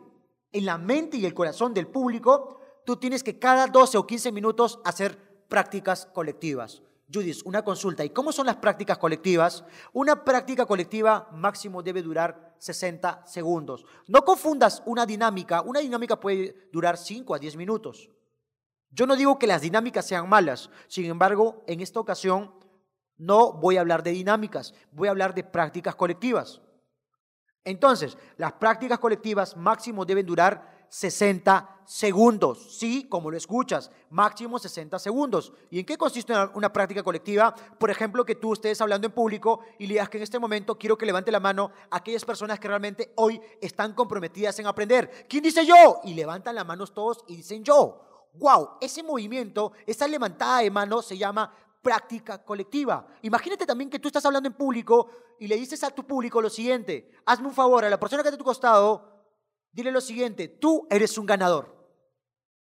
en la mente y el corazón del público, tú tienes que cada 12 o 15 minutos hacer prácticas colectivas. Judith, una consulta. ¿Y cómo son las prácticas colectivas? Una práctica colectiva máximo debe durar 60 segundos. No confundas una dinámica. Una dinámica puede durar 5 a 10 minutos. Yo no digo que las dinámicas sean malas. Sin embargo, en esta ocasión no voy a hablar de dinámicas. Voy a hablar de prácticas colectivas. Entonces, las prácticas colectivas máximo deben durar 60 segundos. Sí, como lo escuchas, máximo 60 segundos. ¿Y en qué consiste una, práctica colectiva? Por ejemplo, que tú estés hablando en público y le digas que en este momento quiero que levante la mano aquellas personas que realmente hoy están comprometidas en aprender. ¿Quién dice yo? Y levantan las manos todos y dicen yo. Wow, ese movimiento, esa levantada de manos se llama práctica colectiva. Imagínate también que tú estás hablando en público y le dices a tu público lo siguiente, hazme un favor a la persona que está a tu costado, dile lo siguiente, tú eres un ganador.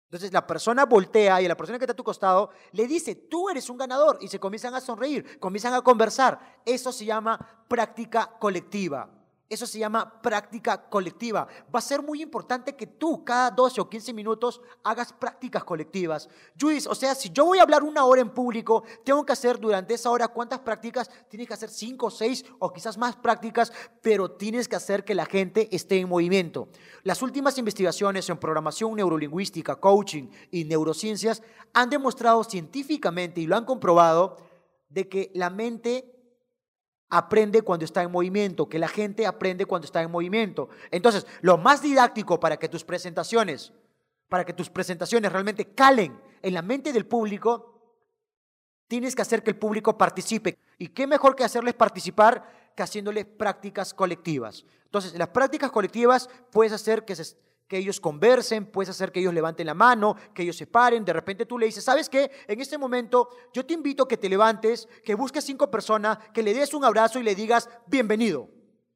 Entonces la persona voltea y a la persona que está a tu costado le dice, tú eres un ganador y se comienzan a sonreír, comienzan a conversar. Eso se llama práctica colectiva. Eso se llama práctica colectiva. Va a ser muy importante que tú cada 12 o 15 minutos hagas prácticas colectivas. Judith, o sea, si yo voy a hablar una hora en público, tengo que hacer durante esa hora cuántas prácticas? Tienes que hacer 5, 6 o quizás más prácticas, pero tienes que hacer que la gente esté en movimiento. Las últimas investigaciones en programación neurolingüística, coaching y neurociencias han demostrado científicamente y lo han comprobado de que la mente aprende cuando está en movimiento, que la gente aprende cuando está en movimiento. Entonces, lo más didáctico para que tus presentaciones, para que tus presentaciones realmente calen en la mente del público, tienes que hacer que el público participe. ¿Y qué mejor que hacerles participar que haciéndoles prácticas colectivas? Entonces, las prácticas colectivas puedes hacer que se que ellos conversen, puedes hacer que ellos levanten la mano, que ellos se paren, de repente tú le dices, ¿sabes qué? En este momento yo te invito a que te levantes, que busques cinco personas, que le des un abrazo y le digas, bienvenido.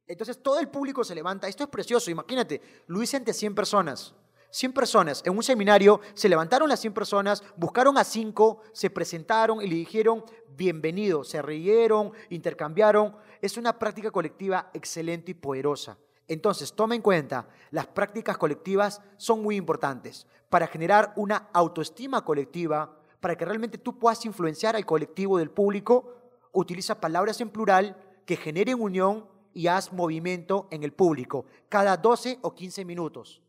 Entonces todo el público se levanta, esto es precioso, imagínate, lo hice ante 100 personas. 100 personas en un seminario, se levantaron las 100 personas, buscaron a cinco, se presentaron y le dijeron bienvenido, se rieron, intercambiaron. Es una práctica colectiva excelente y poderosa. Entonces, toma en cuenta, las prácticas colectivas son muy importantes para generar una autoestima colectiva, para que realmente tú puedas influenciar al colectivo del público. Utiliza palabras en plural que generen unión y haz movimiento en el público cada 12 o 15 minutos.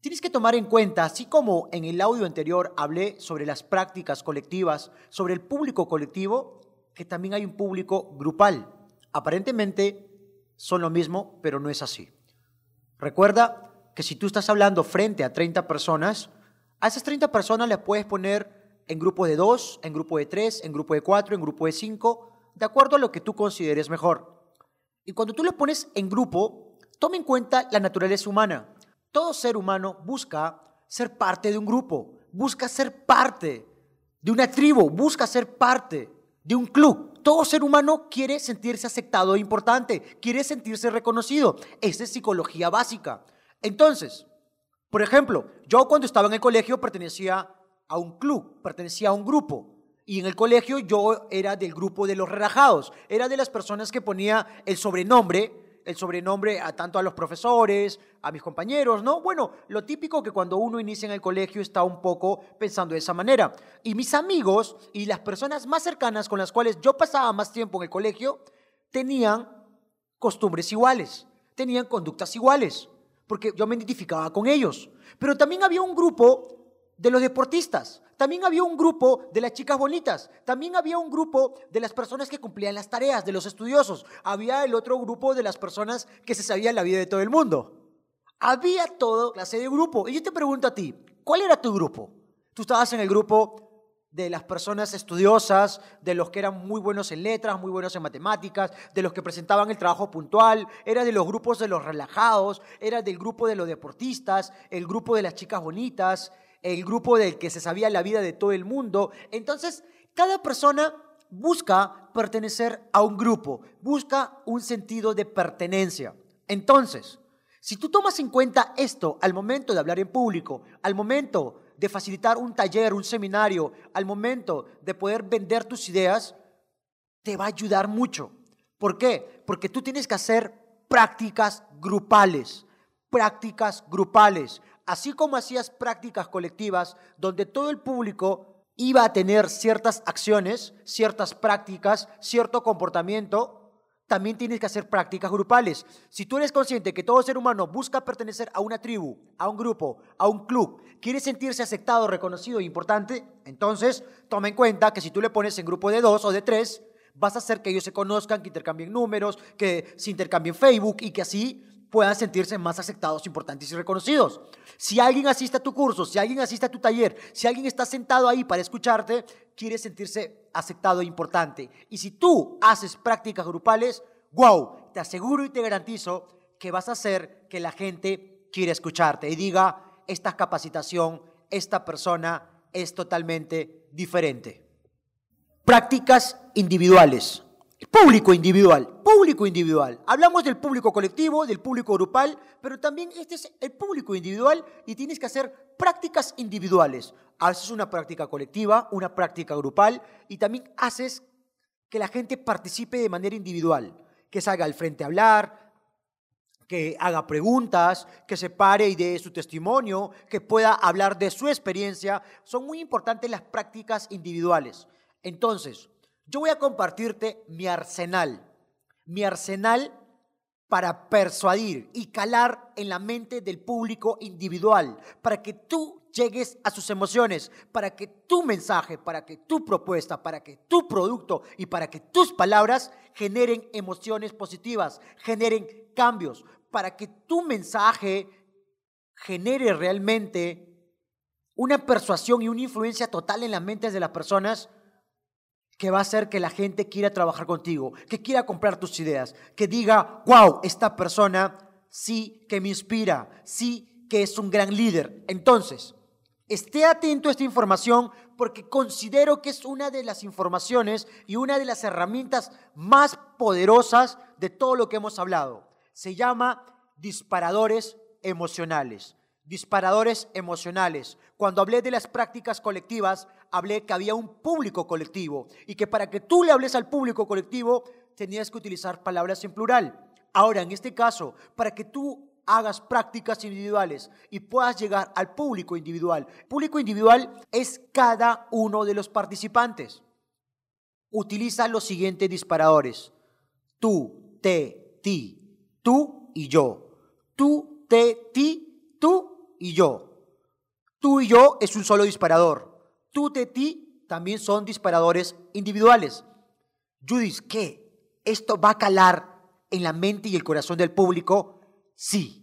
Tienes que tomar en cuenta, así como en el audio anterior hablé sobre las prácticas colectivas, sobre el público colectivo, que también hay un público grupal. Aparentemente, son lo mismo, pero no es así. Recuerda que si tú estás hablando frente a 30 personas, a esas 30 personas le puedes poner en grupo de dos, en grupo de tres, en grupo de cuatro, en grupo de cinco, de acuerdo a lo que tú consideres mejor. Y cuando tú lo pones en grupo, toma en cuenta la naturaleza humana. Todo ser humano busca ser parte de un grupo, busca ser parte de una tribu, busca ser parte de un club. Todo ser humano quiere sentirse aceptado e importante, quiere sentirse reconocido. Esa es psicología básica. Entonces, por ejemplo, yo cuando estaba en el colegio pertenecía a un club, pertenecía a un grupo. Y en el colegio yo era del grupo de los relajados, era de las personas que ponía el sobrenombre el sobrenombre a tanto a los profesores, a mis compañeros, ¿no? Bueno, lo típico que cuando uno inicia en el colegio está un poco pensando de esa manera. Y mis amigos y las personas más cercanas con las cuales yo pasaba más tiempo en el colegio tenían costumbres iguales, tenían conductas iguales, porque yo me identificaba con ellos. Pero también había un grupo de los deportistas, también había un grupo de las chicas bonitas, también había un grupo de las personas que cumplían las tareas, de los estudiosos, había el otro grupo de las personas que se sabían la vida de todo el mundo. Había toda clase de grupo. Y yo te pregunto a ti, ¿cuál era tu grupo? Tú estabas en el grupo de las personas estudiosas, de los que eran muy buenos en letras, muy buenos en matemáticas, de los que presentaban el trabajo puntual, era de los grupos de los relajados, era del grupo de los deportistas, el grupo de las chicas bonitas, el grupo del que se sabía la vida de todo el mundo. Entonces, cada persona busca pertenecer a un grupo, busca un sentido de pertenencia. Entonces, si tú tomas en cuenta esto al momento de hablar en público, al momento de facilitar un taller, un seminario, al momento de poder vender tus ideas, te va a ayudar mucho. ¿Por qué? Porque tú tienes que hacer prácticas grupales, prácticas grupales así como hacías prácticas colectivas donde todo el público iba a tener ciertas acciones, ciertas prácticas, cierto comportamiento, también tienes que hacer prácticas grupales. Si tú eres consciente que todo ser humano busca pertenecer a una tribu, a un grupo, a un club, quiere sentirse aceptado, reconocido e importante, entonces toma en cuenta que si tú le pones en grupo de dos o de tres, vas a hacer que ellos se conozcan, que intercambien números, que se intercambien Facebook y que así puedan sentirse más aceptados, importantes y reconocidos. Si alguien asiste a tu curso, si alguien asiste a tu taller, si alguien está sentado ahí para escucharte, quiere sentirse aceptado e importante. Y si tú haces prácticas grupales, wow, te aseguro y te garantizo que vas a hacer que la gente quiera escucharte y diga, esta capacitación, esta persona es totalmente diferente. Prácticas individuales. Público individual, público individual. Hablamos del público colectivo, del público grupal, pero también este es el público individual y tienes que hacer prácticas individuales. Haces una práctica colectiva, una práctica grupal y también haces que la gente participe de manera individual, que salga al frente a hablar, que haga preguntas, que se pare y dé su testimonio, que pueda hablar de su experiencia. Son muy importantes las prácticas individuales. Entonces, yo voy a compartirte mi arsenal, mi arsenal para persuadir y calar en la mente del público individual, para que tú llegues a sus emociones, para que tu mensaje, para que tu propuesta, para que tu producto y para que tus palabras generen emociones positivas, generen cambios, para que tu mensaje genere realmente una persuasión y una influencia total en las mentes de las personas que va a hacer que la gente quiera trabajar contigo, que quiera comprar tus ideas, que diga, wow, esta persona sí que me inspira, sí que es un gran líder. Entonces, esté atento a esta información porque considero que es una de las informaciones y una de las herramientas más poderosas de todo lo que hemos hablado. Se llama disparadores emocionales disparadores emocionales. Cuando hablé de las prácticas colectivas, hablé que había un público colectivo y que para que tú le hables al público colectivo tenías que utilizar palabras en plural. Ahora, en este caso, para que tú hagas prácticas individuales y puedas llegar al público individual. público individual es cada uno de los participantes. Utiliza los siguientes disparadores. Tú, te, ti. Tú y yo. Tú, te, ti, tú y yo. Tú y yo es un solo disparador. Tú de ti también son disparadores individuales. Judith, ¿qué? ¿Esto va a calar en la mente y el corazón del público? Sí.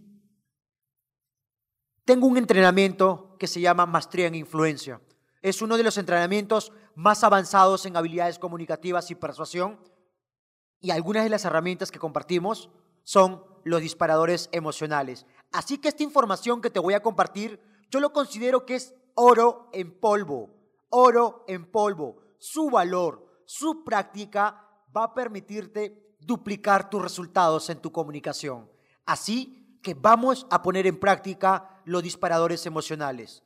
Tengo un entrenamiento que se llama Maestría en Influencia. Es uno de los entrenamientos más avanzados en habilidades comunicativas y persuasión. Y algunas de las herramientas que compartimos son los disparadores emocionales. Así que esta información que te voy a compartir, yo lo considero que es oro en polvo, oro en polvo. Su valor, su práctica va a permitirte duplicar tus resultados en tu comunicación. Así que vamos a poner en práctica los disparadores emocionales.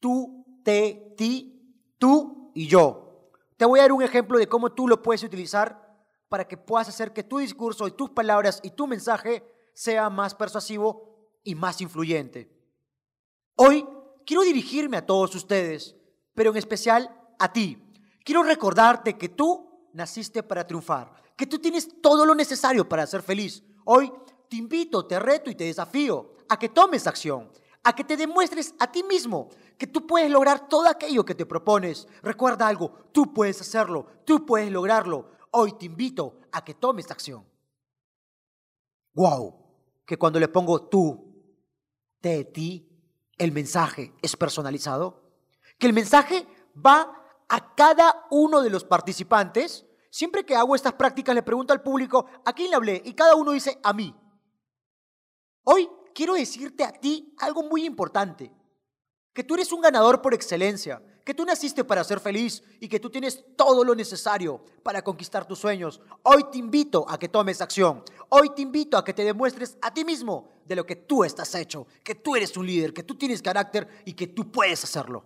Tú, te, ti, tú y yo. Te voy a dar un ejemplo de cómo tú lo puedes utilizar para que puedas hacer que tu discurso y tus palabras y tu mensaje sea más persuasivo y más influyente. Hoy quiero dirigirme a todos ustedes, pero en especial a ti. Quiero recordarte que tú naciste para triunfar, que tú tienes todo lo necesario para ser feliz. Hoy te invito, te reto y te desafío a que tomes acción, a que te demuestres a ti mismo que tú puedes lograr todo aquello que te propones. Recuerda algo, tú puedes hacerlo, tú puedes lograrlo. Hoy te invito a que tomes acción. Wow, que cuando le pongo tú, de ti, el mensaje es personalizado. Que el mensaje va a cada uno de los participantes. Siempre que hago estas prácticas le pregunto al público, ¿a quién le hablé? Y cada uno dice, a mí. Hoy quiero decirte a ti algo muy importante, que tú eres un ganador por excelencia, que tú naciste para ser feliz y que tú tienes todo lo necesario para conquistar tus sueños. Hoy te invito a que tomes acción. Hoy te invito a que te demuestres a ti mismo de lo que tú estás hecho, que tú eres un líder, que tú tienes carácter y que tú puedes hacerlo.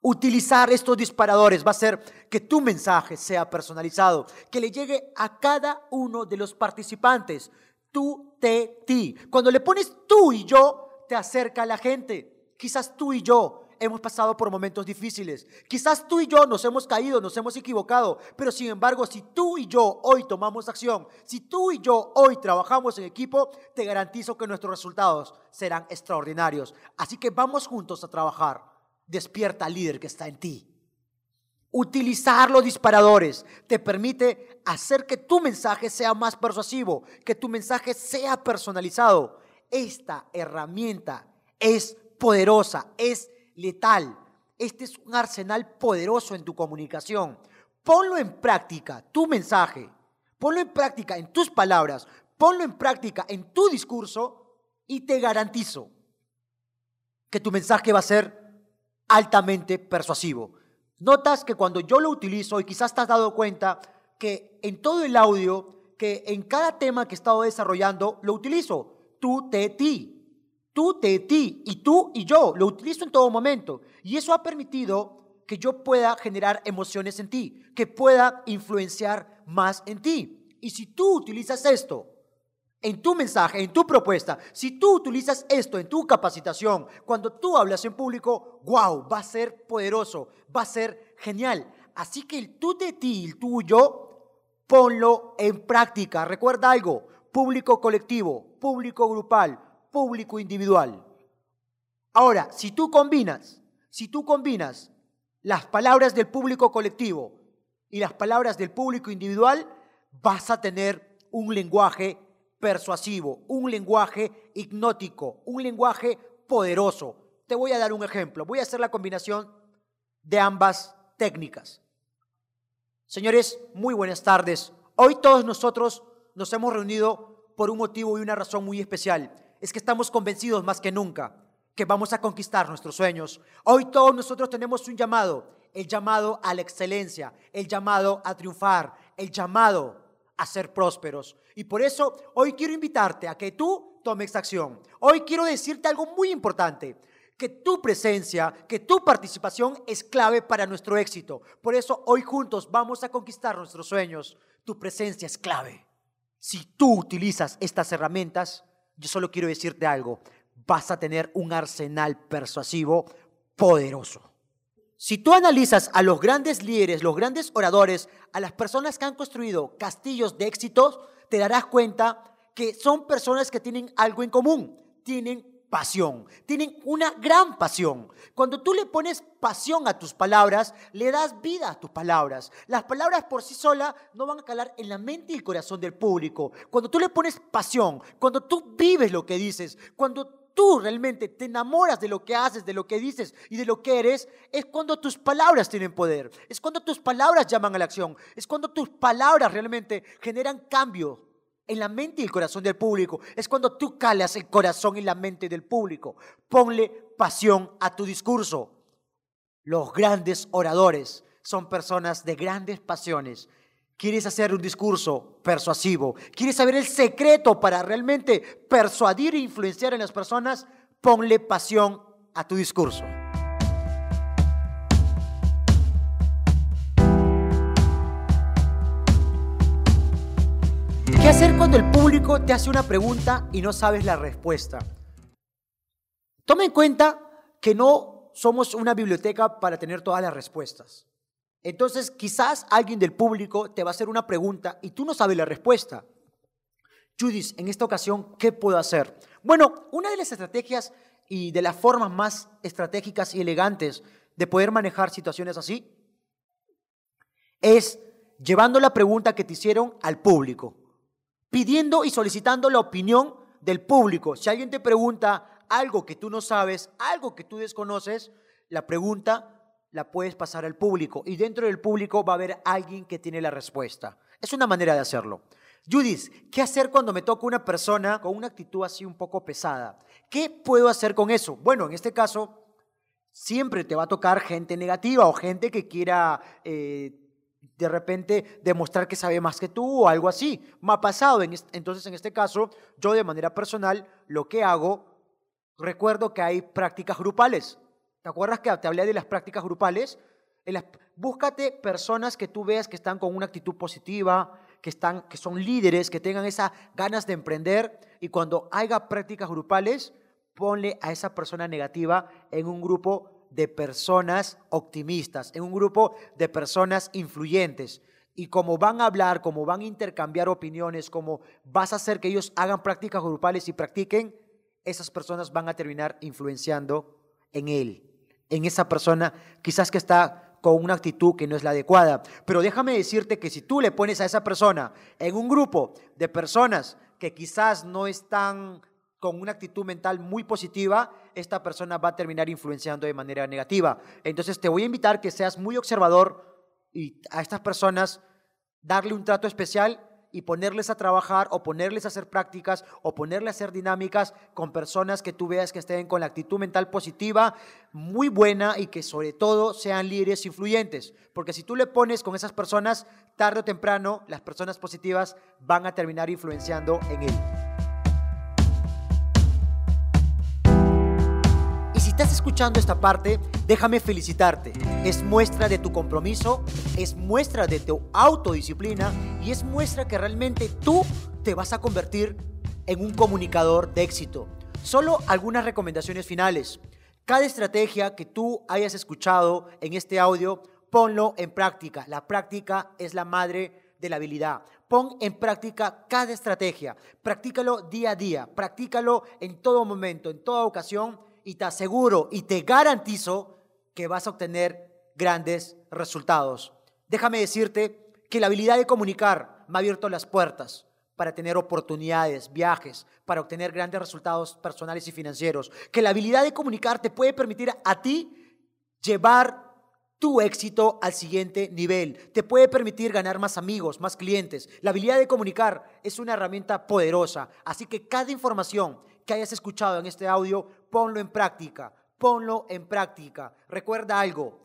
Utilizar estos disparadores va a hacer que tu mensaje sea personalizado, que le llegue a cada uno de los participantes. Tú, te, ti. Cuando le pones tú y yo, te acerca a la gente. Quizás tú y yo hemos pasado por momentos difíciles. Quizás tú y yo nos hemos caído, nos hemos equivocado, pero sin embargo, si tú y yo hoy tomamos acción, si tú y yo hoy trabajamos en equipo, te garantizo que nuestros resultados serán extraordinarios. Así que vamos juntos a trabajar. Despierta al líder que está en ti. Utilizar los disparadores te permite hacer que tu mensaje sea más persuasivo, que tu mensaje sea personalizado. Esta herramienta es poderosa, es letal. Este es un arsenal poderoso en tu comunicación. Ponlo en práctica, tu mensaje. Ponlo en práctica en tus palabras. Ponlo en práctica en tu discurso y te garantizo que tu mensaje va a ser altamente persuasivo. Notas que cuando yo lo utilizo, y quizás te has dado cuenta que en todo el audio, que en cada tema que he estado desarrollando, lo utilizo. Tú, te, ti. Tú, te, ti y tú y yo. Lo utilizo en todo momento. Y eso ha permitido que yo pueda generar emociones en ti, que pueda influenciar más en ti. Y si tú utilizas esto en tu mensaje, en tu propuesta, si tú utilizas esto en tu capacitación, cuando tú hablas en público, wow, va a ser poderoso, va a ser genial. Así que el tú de ti, el tú yo, ponlo en práctica. Recuerda algo, público colectivo, público grupal, público individual. Ahora, si tú combinas, si tú combinas las palabras del público colectivo y las palabras del público individual, vas a tener un lenguaje persuasivo, un lenguaje hipnótico, un lenguaje poderoso. Te voy a dar un ejemplo. Voy a hacer la combinación de ambas técnicas. Señores, muy buenas tardes. Hoy todos nosotros nos hemos reunido por un motivo y una razón muy especial es que estamos convencidos más que nunca que vamos a conquistar nuestros sueños. Hoy todos nosotros tenemos un llamado, el llamado a la excelencia, el llamado a triunfar, el llamado a ser prósperos. Y por eso hoy quiero invitarte a que tú tomes acción. Hoy quiero decirte algo muy importante, que tu presencia, que tu participación es clave para nuestro éxito. Por eso hoy juntos vamos a conquistar nuestros sueños. Tu presencia es clave. Si tú utilizas estas herramientas, yo solo quiero decirte algo, vas a tener un arsenal persuasivo poderoso. Si tú analizas a los grandes líderes, los grandes oradores, a las personas que han construido castillos de éxitos, te darás cuenta que son personas que tienen algo en común, tienen pasión, tienen una gran pasión. Cuando tú le pones pasión a tus palabras, le das vida a tus palabras. Las palabras por sí solas no van a calar en la mente y el corazón del público. Cuando tú le pones pasión, cuando tú vives lo que dices, cuando tú realmente te enamoras de lo que haces, de lo que dices y de lo que eres, es cuando tus palabras tienen poder. Es cuando tus palabras llaman a la acción. Es cuando tus palabras realmente generan cambio en la mente y el corazón del público. Es cuando tú calas el corazón y la mente del público. Ponle pasión a tu discurso. Los grandes oradores son personas de grandes pasiones. ¿Quieres hacer un discurso persuasivo? ¿Quieres saber el secreto para realmente persuadir e influenciar en las personas? Ponle pasión a tu discurso. Hacer cuando el público te hace una pregunta y no sabes la respuesta? Toma en cuenta que no somos una biblioteca para tener todas las respuestas. Entonces, quizás alguien del público te va a hacer una pregunta y tú no sabes la respuesta. Judith, en esta ocasión, ¿qué puedo hacer? Bueno, una de las estrategias y de las formas más estratégicas y elegantes de poder manejar situaciones así es llevando la pregunta que te hicieron al público pidiendo y solicitando la opinión del público. Si alguien te pregunta algo que tú no sabes, algo que tú desconoces, la pregunta la puedes pasar al público y dentro del público va a haber alguien que tiene la respuesta. Es una manera de hacerlo. Judith, ¿qué hacer cuando me toca una persona con una actitud así un poco pesada? ¿Qué puedo hacer con eso? Bueno, en este caso, siempre te va a tocar gente negativa o gente que quiera eh, de repente demostrar que sabe más que tú o algo así. Me ha pasado. Entonces, en este caso, yo de manera personal, lo que hago, recuerdo que hay prácticas grupales. ¿Te acuerdas que te hablé de las prácticas grupales? búscate personas que tú veas que están con una actitud positiva, que, están, que son líderes, que tengan esas ganas de emprender y cuando haya prácticas grupales, ponle a esa persona negativa en un grupo de personas optimistas, en un grupo de personas influyentes. Y como van a hablar, como van a intercambiar opiniones, como vas a hacer que ellos hagan prácticas grupales y practiquen, esas personas van a terminar influenciando en él, en esa persona quizás que está con una actitud que no es la adecuada. Pero déjame decirte que si tú le pones a esa persona en un grupo de personas que quizás no están con una actitud mental muy positiva, esta persona va a terminar influenciando de manera negativa. Entonces te voy a invitar que seas muy observador y a estas personas darle un trato especial y ponerles a trabajar o ponerles a hacer prácticas o ponerles a hacer dinámicas con personas que tú veas que estén con la actitud mental positiva, muy buena y que sobre todo sean líderes influyentes. Porque si tú le pones con esas personas, tarde o temprano, las personas positivas van a terminar influenciando en él. Escuchando esta parte, déjame felicitarte. Es muestra de tu compromiso, es muestra de tu autodisciplina y es muestra que realmente tú te vas a convertir en un comunicador de éxito. Solo algunas recomendaciones finales. Cada estrategia que tú hayas escuchado en este audio, ponlo en práctica. La práctica es la madre de la habilidad. Pon en práctica cada estrategia. Practícalo día a día. Practícalo en todo momento, en toda ocasión y te aseguro y te garantizo que vas a obtener grandes resultados. Déjame decirte que la habilidad de comunicar me ha abierto las puertas para tener oportunidades, viajes, para obtener grandes resultados personales y financieros. Que la habilidad de comunicar te puede permitir a ti llevar tu éxito al siguiente nivel. Te puede permitir ganar más amigos, más clientes. La habilidad de comunicar es una herramienta poderosa. Así que cada información que hayas escuchado en este audio, ponlo en práctica, ponlo en práctica. Recuerda algo,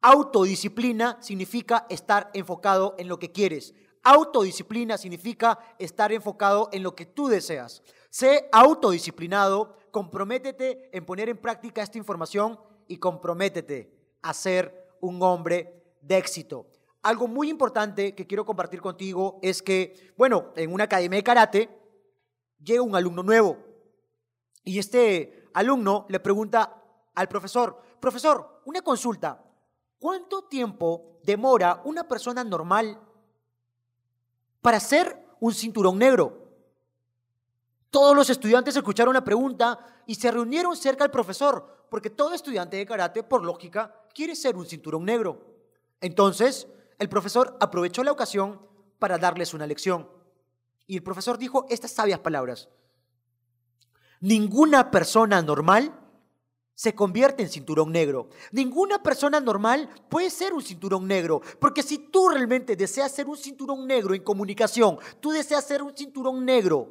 autodisciplina significa estar enfocado en lo que quieres. Autodisciplina significa estar enfocado en lo que tú deseas. Sé autodisciplinado, comprométete en poner en práctica esta información y comprométete a ser un hombre de éxito. Algo muy importante que quiero compartir contigo es que, bueno, en una academia de karate, llega un alumno nuevo y este alumno le pregunta al profesor, profesor, una consulta, ¿cuánto tiempo demora una persona normal para hacer un cinturón negro? Todos los estudiantes escucharon la pregunta y se reunieron cerca al profesor, porque todo estudiante de karate, por lógica, quiere ser un cinturón negro. Entonces, el profesor aprovechó la ocasión para darles una lección. Y el profesor dijo estas sabias palabras. Ninguna persona normal se convierte en cinturón negro. Ninguna persona normal puede ser un cinturón negro, porque si tú realmente deseas ser un cinturón negro en comunicación, tú deseas ser un cinturón negro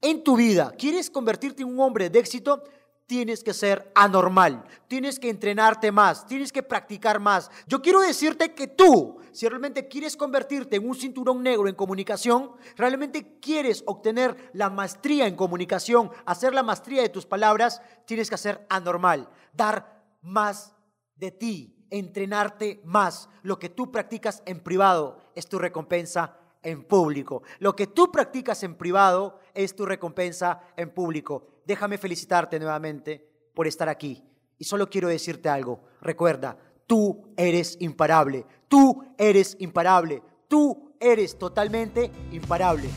en tu vida, quieres convertirte en un hombre de éxito, tienes que ser anormal, tienes que entrenarte más, tienes que practicar más. Yo quiero decirte que tú, si realmente quieres convertirte en un cinturón negro en comunicación, realmente quieres obtener la maestría en comunicación, hacer la maestría de tus palabras, tienes que ser anormal, dar más de ti, entrenarte más. Lo que tú practicas en privado es tu recompensa en público. Lo que tú practicas en privado es tu recompensa en público. Déjame felicitarte nuevamente por estar aquí. Y solo quiero decirte algo. Recuerda, tú eres imparable. Tú eres imparable. Tú eres totalmente imparable.